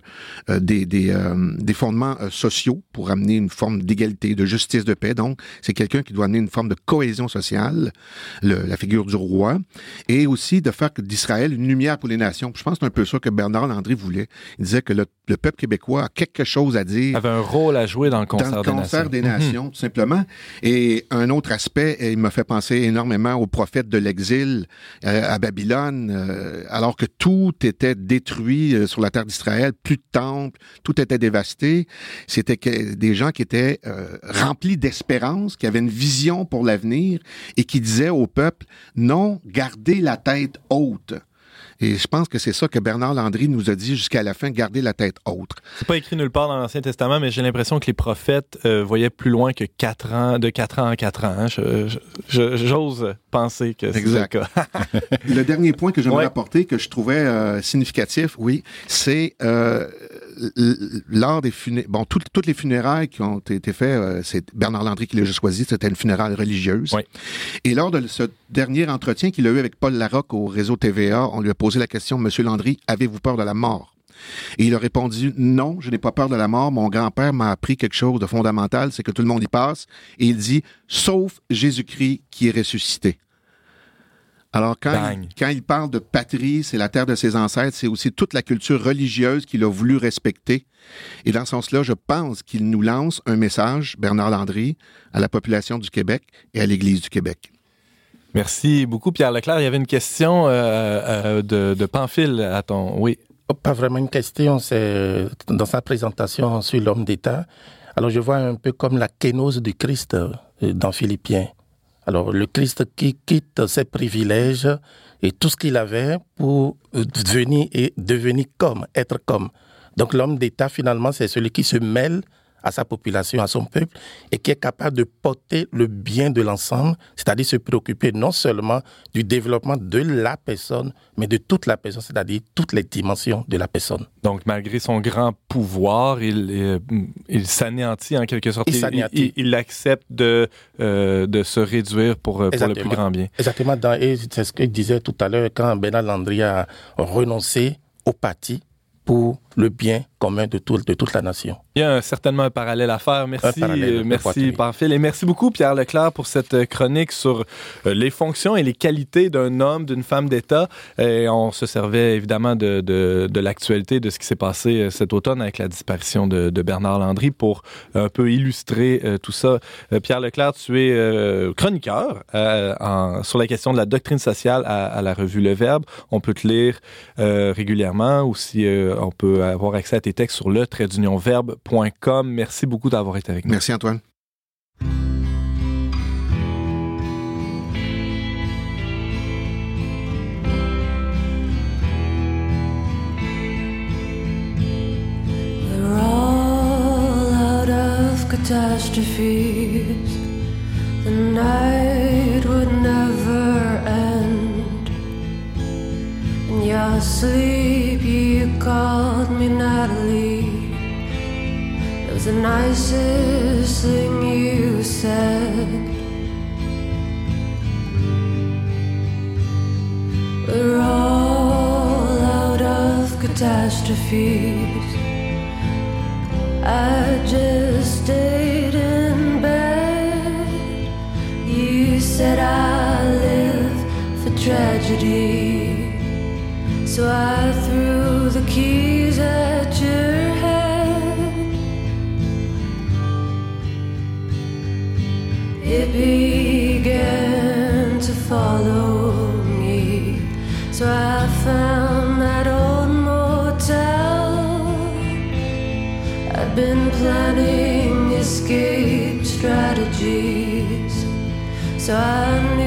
des, des, des, fondements sociaux pour amener une forme d'égalité, de justice, de paix. Donc, c'est quelqu'un qui doit amener une forme de cohésion sociale, le, la figure du roi, et aussi de faire d'Israël une lumière pour les nations. je pense que c'est un peu ça que Bernard Landry voulait. Il disait que le, le, peuple québécois a quelque chose à dire.
avait un rôle à jouer dans le concert,
dans le
des,
concert
nations.
des nations. Tout simplement. Et un autre aspect, il m'a fait penser énormément aux prophètes de l'exil euh, à Babylone, euh, alors que tout était détruit euh, sur la terre d'Israël, plus de temples, tout était dévasté. C'était des gens qui étaient euh, remplis d'espérance, qui avaient une vision pour l'avenir et qui disaient au peuple, non, gardez la tête haute. Et je pense que c'est ça que Bernard Landry nous a dit jusqu'à la fin, garder la tête haute.
C'est pas écrit nulle part dans l'Ancien Testament, mais j'ai l'impression que les prophètes euh, voyaient plus loin que quatre ans, de quatre ans en quatre ans. Hein. J'ose penser que c'est le cas.
le dernier point que j'aimerais ouais. apporter, que je trouvais euh, significatif, oui, c'est euh, lors des funérailles, bon, tout, toutes les funérailles qui ont été faites, euh, c'est Bernard Landry qui l'a choisi, c'était une funéraille religieuse.
Oui.
Et lors de ce dernier entretien qu'il a eu avec Paul Larocque au réseau TVA, on lui a posé la question, Monsieur Landry, avez-vous peur de la mort? Et il a répondu non, je n'ai pas peur de la mort. Mon grand-père m'a appris quelque chose de fondamental, c'est que tout le monde y passe. Et il dit, sauf Jésus-Christ qui est ressuscité. Alors, quand il, quand il, parle de patrie, c'est la terre de ses ancêtres, c'est aussi toute la culture religieuse qu'il a voulu respecter. Et dans ce sens-là, je pense qu'il nous lance un message, Bernard Landry, à la population du Québec et à l'Église du Québec.
Merci beaucoup, Pierre Leclerc. Il y avait une question euh, euh, de, de Pamphile à ton... Oui.
Pas vraiment une question, c'est dans sa présentation sur l'homme d'État. Alors, je vois un peu comme la kénose du Christ dans Philippiens. Alors, le Christ qui quitte ses privilèges et tout ce qu'il avait pour devenir et devenir comme, être comme. Donc, l'homme d'État, finalement, c'est celui qui se mêle à sa population, à son peuple, et qui est capable de porter le bien de l'ensemble, c'est-à-dire se préoccuper non seulement du développement de la personne, mais de toute la personne, c'est-à-dire toutes les dimensions de la personne.
Donc, malgré son grand pouvoir, il, il, il s'anéantit en quelque sorte.
Il,
il, il accepte de, euh, de se réduire pour, pour le plus grand bien.
Exactement. Et c'est ce qu'il disait tout à l'heure quand Bernard Landry a renoncé au parti pour le bien commun de, tout, de toute la nation.
Il y a certainement un parallèle à faire. Merci, euh, merci Pamphile. Et merci beaucoup, Pierre Leclerc, pour cette chronique sur euh, les fonctions et les qualités d'un homme, d'une femme d'État. Et on se servait évidemment de, de, de l'actualité, de ce qui s'est passé euh, cet automne avec la disparition de, de, Bernard Landry pour un peu illustrer euh, tout ça. Pierre Leclerc, tu es euh, chroniqueur en, sur la question de la doctrine sociale à, à, la revue Le Verbe. On peut te lire régulièrement ou si on peut avoir accès à tes textes sur le trait verbe.com. Merci beaucoup d'avoir été avec nous.
Merci Antoine.
Catastrophes. The night would never end. In your sleep, you called
was the nicest thing you said. We're all out of catastrophes. I just stayed in bed. You said I live for tragedy. So I threw the keys follow me. So I found that old motel. I've been planning escape strategies. So I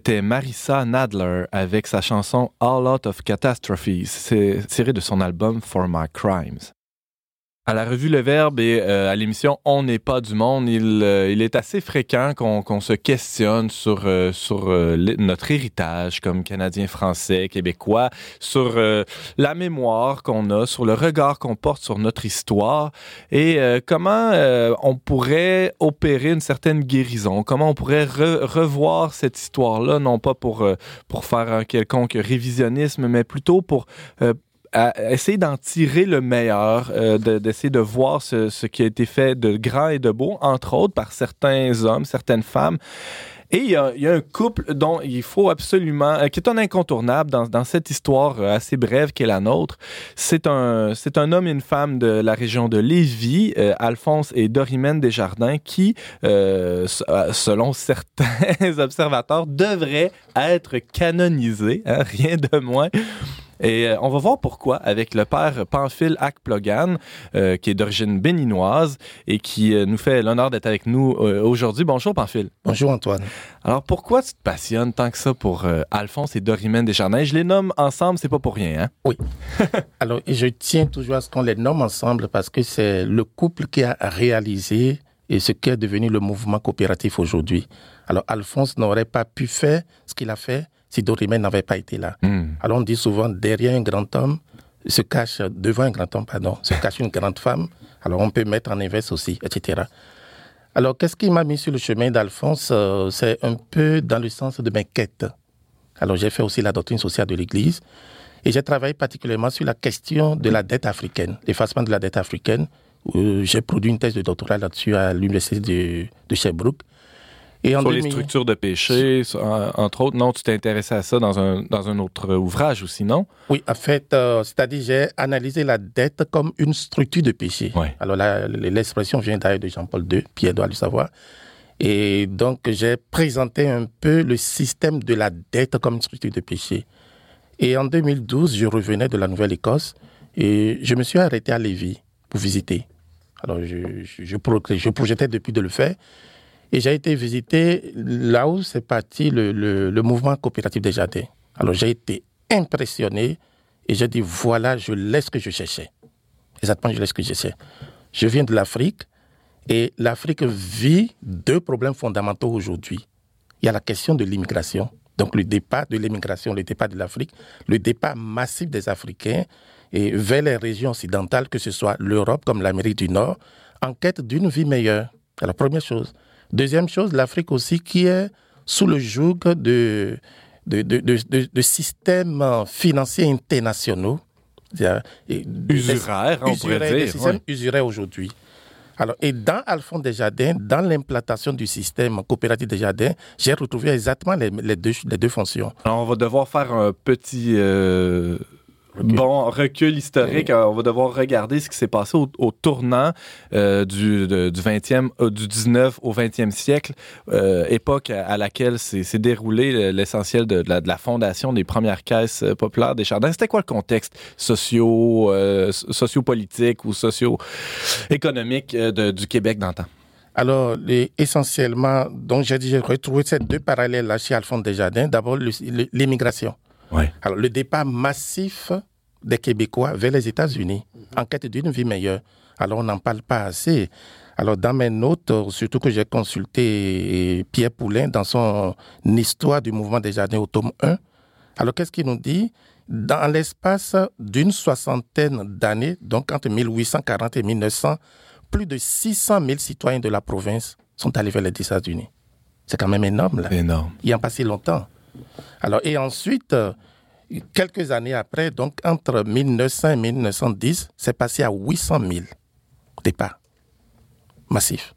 C'était Marissa Nadler avec sa chanson All Out of Catastrophes. C'est tiré de son album For My Crimes. À la revue Le Verbe et euh, à l'émission On n'est pas du monde, il, euh, est assez fréquent qu'on se questionne sur, euh, notre héritage comme Canadiens, Français, Québécois, sur la mémoire qu'on a, sur le regard qu'on porte sur notre histoire et comment on pourrait opérer une certaine guérison, comment on pourrait re- revoir cette histoire-là, non pas pour, faire un quelconque révisionnisme, mais plutôt pour à essayer d'en tirer le meilleur, euh, de- d'essayer de, voir ce, qui a été fait de grand et de beau, entre autres par certains hommes, certaines femmes. Et il y, a, un couple dont il faut absolument, euh, qui est un incontournable dans, cette histoire euh, assez brève qu'est la nôtre. C'est un, un homme et une femme de la région de Lévis, Alphonse et Dorimène Desjardins, qui, selon certains observateurs, devraient être canonisés, hein, rien de moins. Et euh, on va voir pourquoi avec le père Pamphile Akplogan, euh, qui est d'origine béninoise et qui euh, nous fait l'honneur d'être avec nous aujourd'hui. Bonjour Pamphile.
Bonjour Antoine.
Alors pourquoi tu te passionnes tant que ça pour Alphonse et Dorimène Desjardins? Je les nomme ensemble, c'est pas pour rien. Hein?
Alors, et je tiens toujours à ce qu'on les nomme ensemble parce que c'est le couple qui a réalisé et ce qui est devenu le mouvement coopératif aujourd'hui. Alors, Alphonse n'aurait pas pu faire ce qu'il a fait si Dorimène n'avait pas été là.
Hmm.
Alors, on dit souvent, derrière un grand homme, se cache, devant un grand homme, pardon, se cache une grande femme. Alors, on peut mettre en inverse aussi, etc. Alors, qu'est-ce qui m'a mis sur le chemin d'Alphonse Euh, C'est un peu dans le sens de mes quêtes. Alors, j'ai fait aussi la doctrine sociale de l'Église. Et j'ai travaillé particulièrement sur la question de la dette africaine, l'effacement de la dette africaine. Euh, j'ai produit une thèse de doctorat là-dessus à l'université de, de Sherbrooke. Et en
Sur les
2000
structures de péché, entre autres. Non, tu t'es intéressé à ça dans un, dans un autre ouvrage aussi, non?
Oui, en fait, euh, c'est-à-dire j'ai analysé la dette comme une structure de péché.
Ouais.
Alors là, l'expression vient d'ailleurs de Jean-Paul II, Pierre doit le savoir. Et donc j'ai présenté un peu le système de la dette comme une structure de péché. Et en 2012, je revenais de la Nouvelle-Écosse et je me suis arrêté à Lévis pour visiter. Alors je, je, je pro- je projetais depuis de le faire. Et j'ai été visiter là où c'est parti le, le, mouvement coopératif des jardins. Alors j'ai été impressionné et j'ai dit voilà, je laisse ce que je cherchais. Exactement, je laisse ce que je cherchais. Je viens de l'Afrique et l'Afrique vit deux problèmes fondamentaux aujourd'hui. Il y a la question de l'immigration, donc le départ de l'immigration, le départ de l'Afrique, le départ massif des Africains et vers les régions occidentales, que ce soit l'Europe comme l'Amérique du Nord, en quête d'une vie meilleure. C'est la première chose. Deuxième chose, l'Afrique aussi qui est sous le joug de, de, de, de, systèmes financiers internationaux. C'est-à-dire, et-
Usuraire, on pourrait
usuraires, des
dire,
systèmes
ouais.
usuraires aujourd'hui. Alors, et dans Alphonse Desjardins, dans l'implantation du système coopératif Desjardins, j'ai retrouvé exactement les, les deux, les deux fonctions.
Alors, on va devoir faire un petit euh, bon recul historique. Alors, on va devoir regarder ce qui s'est passé au, au tournant euh, du, de- du 20e, euh, du 19 au 20e siècle, euh, époque à, à laquelle s'est déroulé le- l'essentiel de, de la, de la fondation des premières caisses euh, populaires des jardins. C'était quoi le contexte socio, euh, sociopolitique ou socio-économique euh, du Québec d'antan?
Alors, les- essentiellement, donc j'ai dit, j'ai retrouvé ces deux parallèles là chez Alphonse Desjardins. D'abord, l'immigration.
Ouais.
Alors, le départ massif des Québécois vers les États-Unis en quête d'une vie meilleure. Alors, on n'en parle pas assez. Alors, dans mes notes, surtout que j'ai consulté Pierre Poulain dans son Histoire du mouvement des jardins au tome 1. Alors, qu'est-ce qu'il nous dit? Dans l'espace d'une soixantaine d'années, donc entre 1840 et 1900, plus de 600 000 citoyens de la province sont allés vers les États-Unis. C'est quand même énorme, là
Énorme.
il y a pas si longtemps. Alors, et ensuite, quelques années après, donc entre 1900 et 1910, c'est passé à 800 000 départ massif.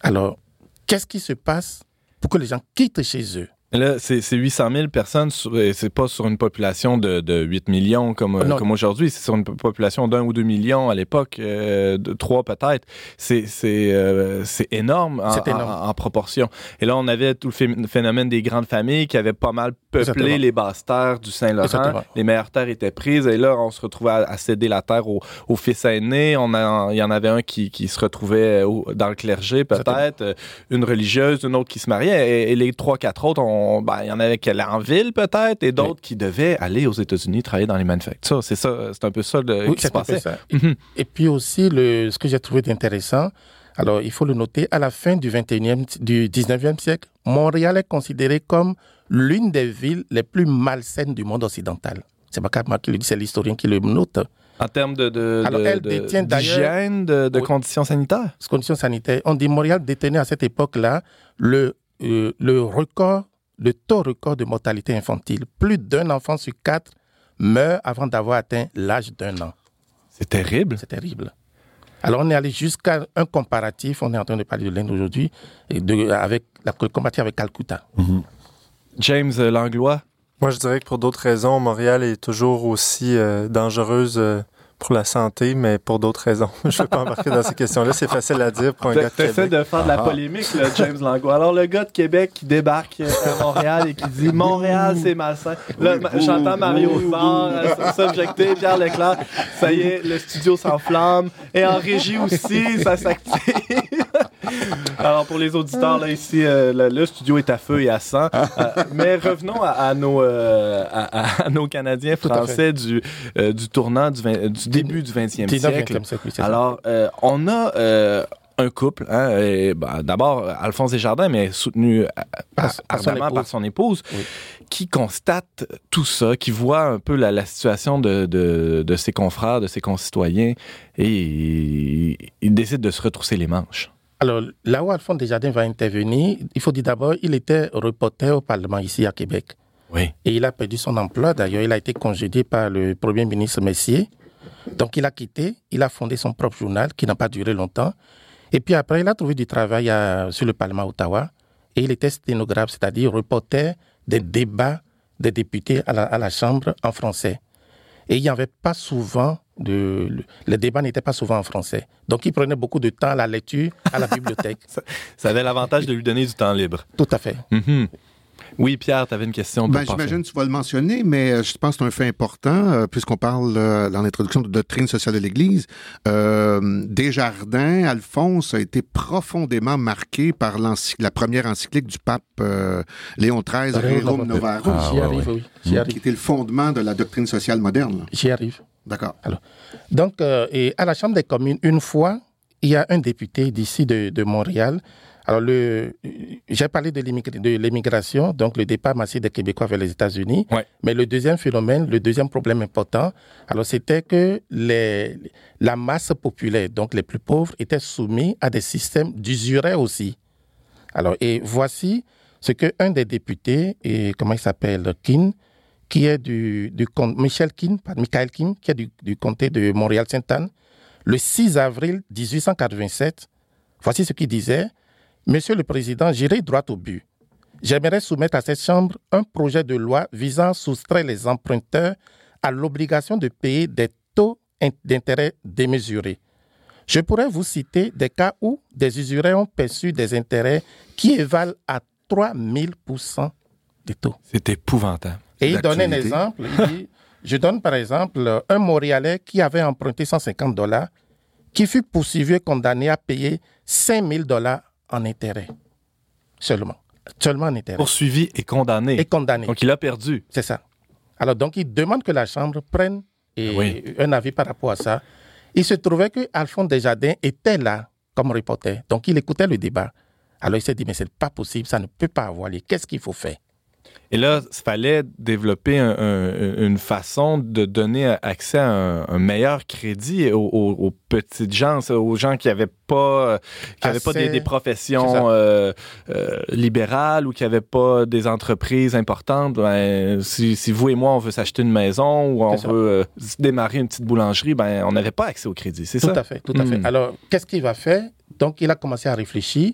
Alors, qu'est-ce qui se passe pour que les gens quittent chez eux?
Là, c'est c'est 800 000 personnes, c'est pas sur une population de, de 8 millions comme,
Non.
comme aujourd'hui, c'est sur une po- population d'un ou deux millions à l'époque, euh, de trois peut-être. C'est euh, énorme, en,
énorme.
en- en proportion. Et là, on avait tout le phé- phénomène des grandes familles qui avaient pas mal peuplé
Exactement.
les basses terres du Saint-Laurent. Les meilleures terres étaient prises, et là, on se retrouvait à, à céder la terre au, au fils aîné. On a, il y en avait un qui, qui se retrouvait au- dans le clergé, peut-être, euh, une religieuse, une autre qui se mariait, et, et les trois, quatre autres, on, ben, il y en avait qui allaient en ville, peut-être, et d'autres qui devaient aller aux États-Unis travailler dans les manufactures. C'est ça, c'est un peu ça le,
Oui,
qui se passait.
ça.
Mhm.
Et puis aussi, le, ce que j'ai trouvé d'intéressant, alors il faut le noter, à la fin du, 21e, du 19e siècle, Montréal est considérée comme l'une des villes les plus malsaines du monde occidental. C'est pas moi qui le dis, c'est l'historien qui le note.
En termes de, de,
Alors, elle
de-
détient
d'hygiène, de, de conditions sanitaires?
conditions sanitaires. On dit Montréal détenait à cette époque-là le, euh, le record, le taux record de mortalité infantile. Plus d'un enfant sur quatre meurt avant d'avoir atteint l'âge d'un an.
C'est terrible.
C'est terrible. Alors on est allé jusqu'à un comparatif, on est en train de parler de l'Inde aujourd'hui, et de- avec la comparatif avec Calcutta.
James euh, Langlois,
Moi, je dirais que pour d'autres raisons, Montréal est toujours aussi euh, dangereuse euh, pour la santé, mais pour d'autres raisons. je ne vais pas embarquer dans ces questions-là. C'est facile à dire pour un gars de
T'essaies
Québec.
de faire de la
Ah.
polémique, là, James Langlois. Alors, le gars de Québec qui débarque euh, à Montréal et qui dit Montréal, c'est malsain. Là, j'entends Mario Fort euh, s'objecter, Pierre Leclerc. Ça y est, le studio s'enflamme. Et en régie aussi, ça s'active. Alors, pour les auditeurs, là, ici, euh, le, le studio est à feu et à sang. Euh, mais revenons à, à nos, euh, à, à- à nos Canadiens français du, euh, du tournant du, vingt- du début du 20e
19e
siècle.
oui.
Alors, euh, on a euh, un couple, hein, ben, d'abord Alphonse Desjardins, mais soutenu euh,
Par- par son épouse.
par son épouse,
Oui.
qui constate tout ça, qui voit un peu la, la situation de, de, de ses confrères, de ses concitoyens, et il, il décide de se retrousser les manches.
Alors, là où Alphonse Desjardins va intervenir, il faut dire d'abord, il était reporter au Parlement ici à Québec.
Oui.
Et il a perdu son emploi. D'ailleurs, il a été congédié par le Premier ministre Messier. Donc, il a quitté, il a fondé son propre journal qui n'a pas duré longtemps. Et puis après, il a trouvé du travail à- sur le Parlement Ottawa. Et il était sténographe, c'est-à-dire reporter des débats des députés à la, à la Chambre en français. Et il n'y avait pas souvent de. le- Les débats n'étaient pas souvent en français. Donc, il prenait beaucoup de temps à la lecture, à la bibliothèque.
Ça avait l'avantage de lui donner du temps libre.
Tout à fait.
Mhm. Oui, Pierre, tu avais une question.
Ben. J'imagine que tu vas le mentionner, mais euh, je pense que c'est un fait important, euh, puisqu'on parle euh, dans l'introduction de doctrine sociale de l'Église. Euh, Desjardins, Alphonse a été profondément marqué par la première encyclique du pape euh, Léon XIII, Rerum Novarum,
Ah,
J'y
ouais,
arrive,
ouais.
oui.
Qui
arrive.
était le fondement de la doctrine sociale moderne.
J'y arrive.
D'accord.
Donc, euh, et à la Chambre des communes, une fois, il y a un député d'ici de, de Montréal. Alors, j'ai parlé de l'immigr- de l'immigration, donc le départ massif des Québécois vers les États-Unis.
Ouais.
Mais le deuxième phénomène, le deuxième problème important, alors c'était que les, la masse populaire, donc les plus pauvres, étaient soumis à des systèmes d'usuraire aussi. Alors, et voici ce que un des députés, et comment il s'appelle, Kin, qui est du, Michel Kin, Michael Kin, qui est du, du comté de Montréal-Sainte-Anne, le 6 avril 1887, voici ce qu'il disait. Monsieur le Président, j'irai droit au but. J'aimerais soumettre à cette Chambre un projet de loi visant à soustraire les emprunteurs à l'obligation de payer des taux in- d'intérêt démesurés. Je pourrais vous citer des cas où des usuriers ont perçu des intérêts qui évalent à 3000 de taux.
C'est épouvantable.
Et il donne un exemple. Il dit, je donne par exemple un Montréalais qui avait emprunté 150 dollars, qui fut poursuivi et condamné à payer 5000 dollars en intérêt. Seulement. Seulement en intérêt.
Poursuivi et condamné.
Et condamné.
Donc, il a perdu.
C'est ça. Alors, donc, il demande que la Chambre prenne et-
Oui.
un avis par rapport à ça. Il se trouvait que Alphonse Desjardins était là comme reporter. Donc, il écoutait le débat. Alors, il s'est dit, mais c'est pas possible, ça ne peut pas avoir lieu. Qu'est-ce qu'il faut faire?
Et là, il fallait développer un- un- une façon de donner accès à un, un meilleur crédit aux, aux- aux petites gens, aux gens qui n'avaient pas, qui avaient pas des,
Assez-
professions euh, euh, libérales ou qui n'avaient pas des entreprises importantes. Ben, si, si vous et moi, on veut s'acheter une maison ou on veut euh, démarrer une petite boulangerie, ben, on n'avait pas accès au crédit, c'est
Tout
ça?
à fait, tout à fait.
Hmm.
Alors, qu'est-ce qu'il va faire? Donc, il a commencé à réfléchir.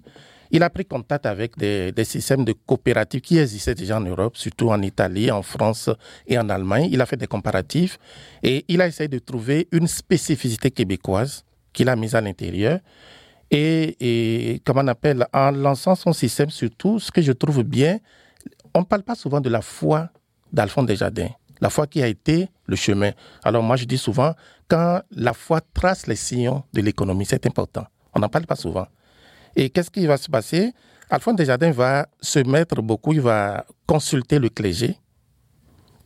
Il a pris contact avec des, systèmes de coopératives qui existaient déjà en Europe, surtout en Italie, en France et en Allemagne. Il a fait des comparatifs et il a essayé de trouver une spécificité québécoise qu'il a mise à l'intérieur. Et, et comment on appelle, en lançant son système, surtout, ce que je trouve bien, on ne parle pas souvent de la foi d'Alphonse Desjardins, la foi qui a été le chemin. Alors moi, je dis souvent, quand la foi trace les sillons de l'économie, c'est important. On n'en parle pas souvent. Et qu'est-ce qui va se passer? Alphonse Desjardins va se mettre beaucoup, il va consulter le clergé.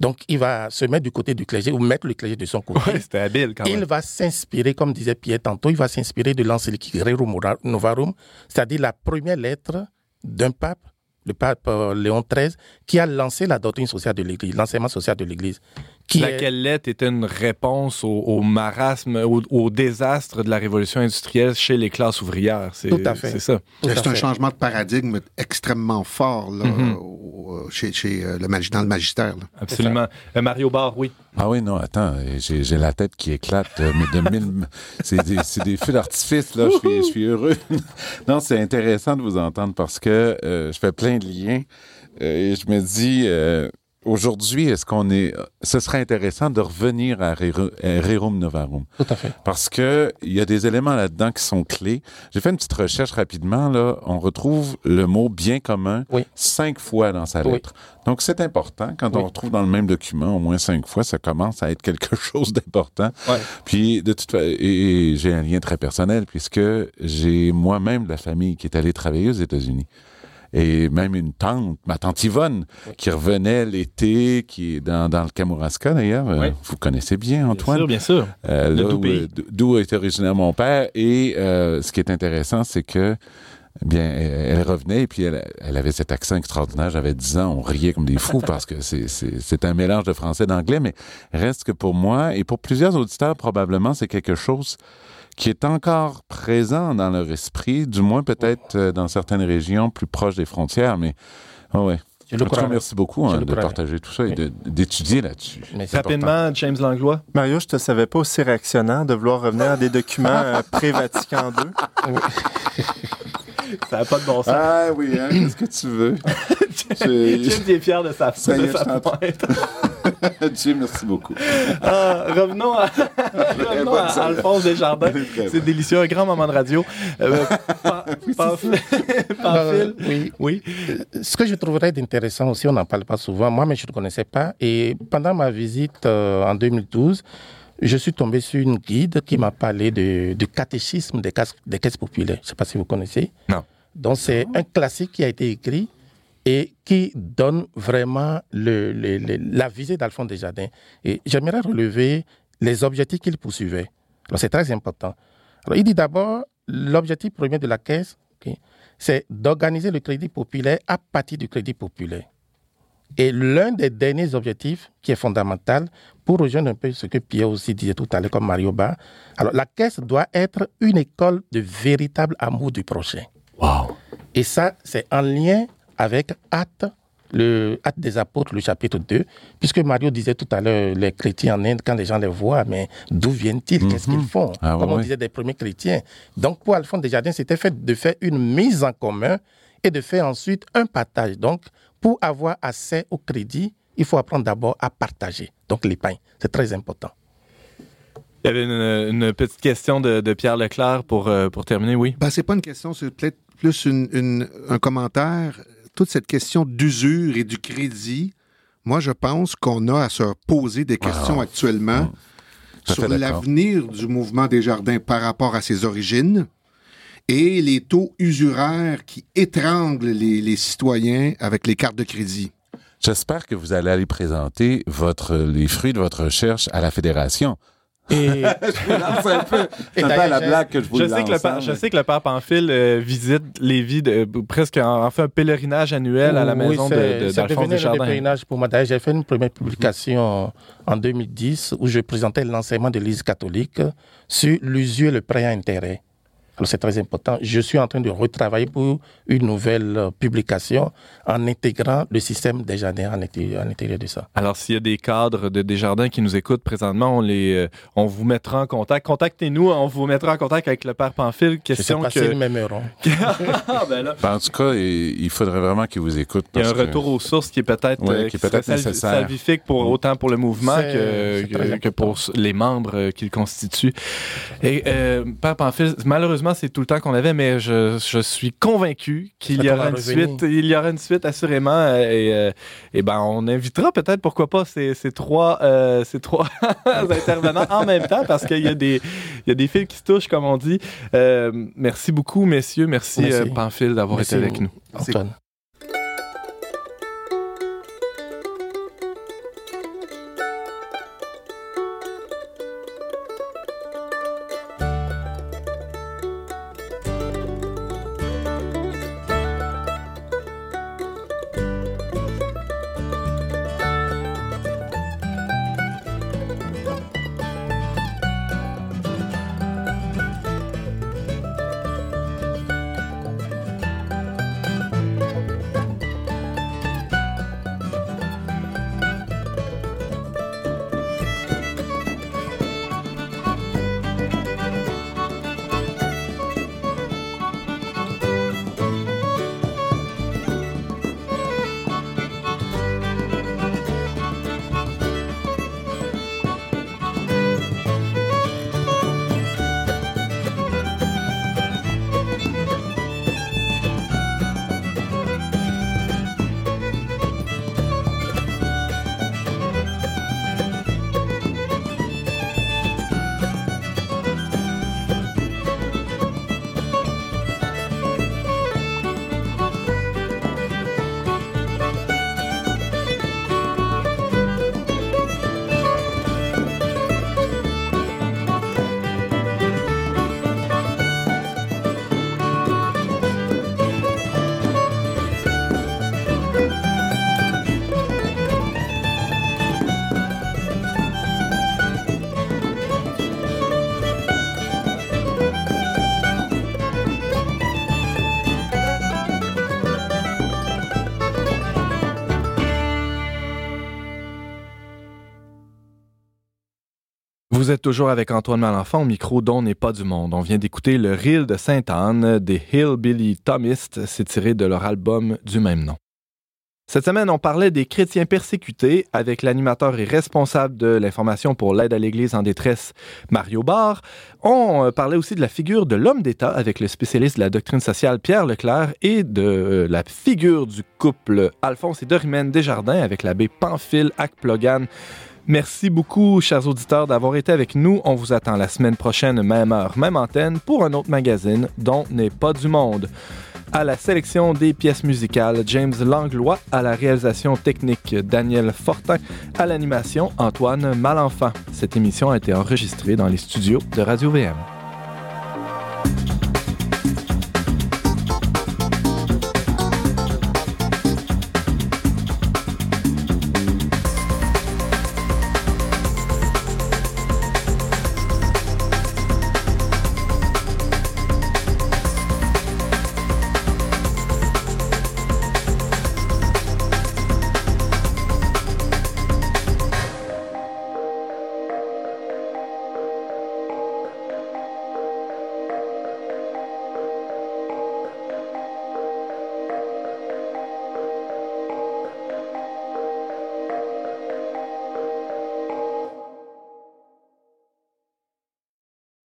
Donc, il va se mettre du côté du clergé ou mettre le clergé de son côté.
Ouais, c'était habile quand
Il va s'inspirer, comme disait Pierre tantôt, il va s'inspirer de l'encyclique Rerum Novarum, c'est-à-dire la première lettre d'un pape, le pape euh, Léon XIII, qui a lancé la doctrine sociale de l'Église, l'enseignement social de l'Église. Qui est-
Laquelle lettre était une réponse au, au marasme, au, au désastre de la révolution industrielle chez les classes ouvrières? C'est,
Tout à fait.
C'est ça.
C'est un
fait.
changement de paradigme extrêmement fort là,
Mhm.
au- au- chez, chez, euh, le, dans le magistère. là.
Absolument. Euh, Mario Barr, oui.
Ah oui, non, attends, j'ai j'ai la tête qui éclate. euh, mais de mille... C'est des, c'est des feux d'artifice, là. Je suis, je suis heureux. non, c'est intéressant de vous entendre parce que euh, je fais plein de liens euh, et je me dis, euh, aujourd'hui, est-ce qu'on est... Ce serait intéressant de revenir à Rerum à Rerum Novarum?
Tout à fait.
Parce que il y a des éléments là-dedans qui sont clés. J'ai fait une petite recherche rapidement, là. On retrouve le mot bien commun
Oui.
cinq fois dans sa
Oui.
lettre. Donc, c'est important. Quand
Oui.
on retrouve dans le même document au moins cinq fois, ça commence à être quelque chose d'important. Puis, de toute façon, et, et j'ai un lien très personnel puisque j'ai moi-même de la famille qui est allée travailler aux États-Unis. Et même une tante, ma tante Yvonne, qui revenait l'été, qui est dans, dans le Kamouraska d'ailleurs. Euh,
Oui.
Vous connaissez bien, Antoine.
Bien sûr, bien sûr.
Euh, euh, d'où est originaire mon père. Et euh, ce qui est intéressant, c'est que eh bien, elle, revenait et puis elle, elle avait cet accent extraordinaire. J'avais 10 ans, on riait comme des fous parce que c'est un mélange de français et d'anglais, mais reste que pour moi et pour plusieurs auditeurs, probablement, c'est quelque chose qui est encore présent dans leur esprit, du moins peut-être euh, dans certaines régions plus proches des frontières, mais oh ouais.
Je le
En tout cas,
crois.
merci beaucoup hein, de partager tout ça et d'étudier là-dessus.
Rapidement, James Langlois.
Mario, je te savais pas aussi réactionnant de vouloir revenir à des documents euh, pré-Vatican II.
Ça n'a pas de bon sens.
Ah oui, hein, qu'est-ce que tu veux?
James est fier de sa, de
est,
sa.
Jim, merci beaucoup.
Ah, revenons à, revenons à Alphonse Desjardins. C'est délicieux, un grand moment de radio. Euh, Pa- Pamphile- Pamphile,
Oui.
oui.
Ce que je trouverais d'intéressant aussi, on n'en parle pas souvent, moi, mais je ne connaissais pas. Et pendant ma visite euh, en 2012, je suis tombé sur une guide qui m'a parlé de, du catéchisme des caisses, des caisses populaires. Je ne sais pas si vous connaissez.
Non.
Donc, c'est un classique qui a été écrit et qui donne vraiment le, le- le- la visée d'Alphonse Desjardins. Et j'aimerais relever les objectifs qu'il poursuivait. Alors, c'est très important. Alors, il dit d'abord, l'objectif premier de la caisse, c'est d'organiser le crédit populaire à partir du crédit populaire. Et l'un des derniers objectifs qui est fondamental, pour rejoindre un peu ce que Pierre aussi disait tout à l'heure comme Mario Ba, alors la caisse doit être une école de véritable amour du prochain.
Wow.
Et ça, c'est en lien avec acte le Acte des Apôtres, le chapitre 2, puisque Mario disait tout à l'heure, les chrétiens en Inde, quand les gens les voient, mais d'où viennent-ils? Qu'est-ce qu'ils font?
Ah,
Comme on disait des premiers chrétiens. Donc pour Alphonse Desjardins, c'était fait de faire une mise en commun et de faire ensuite un partage. Donc pour avoir accès au crédit, il faut apprendre d'abord à partager. Donc l'épargne, c'est très important.
Il y avait une, une petite question de, de Pierre Leclerc pour, euh, pour terminer, oui?
Ben, c'est pas une question, c'est peut-être plus une- une- un commentaire. Toute cette question d'usure et du crédit, moi, je pense qu'on a à se poser des questions
Ah.
actuellement
à
sur l'avenir du mouvement des jardins par rapport à ses origines et les taux usuraires qui étranglent les, les citoyens avec les cartes de crédit.
J'espère que vous allez aller présenter votre, les fruits de votre recherche à la Fédération.
Et,
c'est un peu,
Et d'ailleurs, j'ai-
que je vous
Je sais, que le
lance,
père,
hein,
je sais que le père Pamphile euh, visite Lévis de, presque en, en fait un pèlerinage annuel à la
Oui,
maison de, de,
c'est
d'Alphonse Desjardins.
pèlerinage pour moi. D'ailleurs, j'ai fait une première publication en 2010 où je présentais l'enseignement de l'Église catholique sur l'usure et le prêt à intérêt. Alors, c'est très important. Je suis en train de retravailler pour une nouvelle euh, publication en intégrant le système des jardins à l'intérieur, à l'intérieur de ça.
Alors, s'il y a des cadres de Desjardins qui nous écoutent présentement, on, les, euh, on vous mettra en contact. Contactez-nous, on vous mettra en contact avec le père Pamphile.
Je sais
Question
pas
que...
m'aimeront.
Ah, ben là.
Ben, en tout cas, il il faudrait vraiment qu'ils vous écoutent.
Il y a un
que-
retour aux sources qui est peut-être
Ouais,
euh,
qui est
serait
peut-être
salvi-
nécessaire.
salvifique pour
Mm.
autant pour le mouvement que, pour les membres euh, qu'il constitue. Et euh, Père Pamphile, malheureusement, c'est tout le temps qu'on avait, mais je, je suis convaincu qu'il y aura une
revenir.
suite. Il y aura une suite assurément. euh, Et, euh, et ben, on invitera peut-être, pourquoi pas, ces, ces trois, euh, ces trois intervenants en même temps, parce qu'il y a des, il y a des fils qui se touchent, comme on dit. Euh, merci beaucoup, messieurs. Merci,
Merci.
euh, Pamphile, d'avoir été avec nous.
Antoine.
Vous êtes toujours avec Antoine Malenfant au micro dont n'est pas du monde. On vient d'écouter le Reel de Sainte-Anne des Hillbilly Thomists. C'est tiré de leur album du même nom. Cette semaine, on parlait des chrétiens persécutés avec l'animateur et responsable de l'information pour l'aide à l'Église en détresse, Mario Barr. On euh, parlait aussi de la figure de l'homme d'État avec le spécialiste de la doctrine sociale Pierre Leclerc et de euh, la figure du couple Alphonse et Dorimène Desjardins avec l'abbé Pamphile Akplogan. Merci beaucoup, chers auditeurs, d'avoir été avec nous. On vous attend la semaine prochaine, même heure, même antenne, pour un autre magazine dont n'est pas du monde. À la sélection des pièces musicales, James Langlois. À la réalisation technique, Daniel Fortin. À l'animation, Antoine Malenfant. Cette émission a été enregistrée dans les studios de Radio-VM.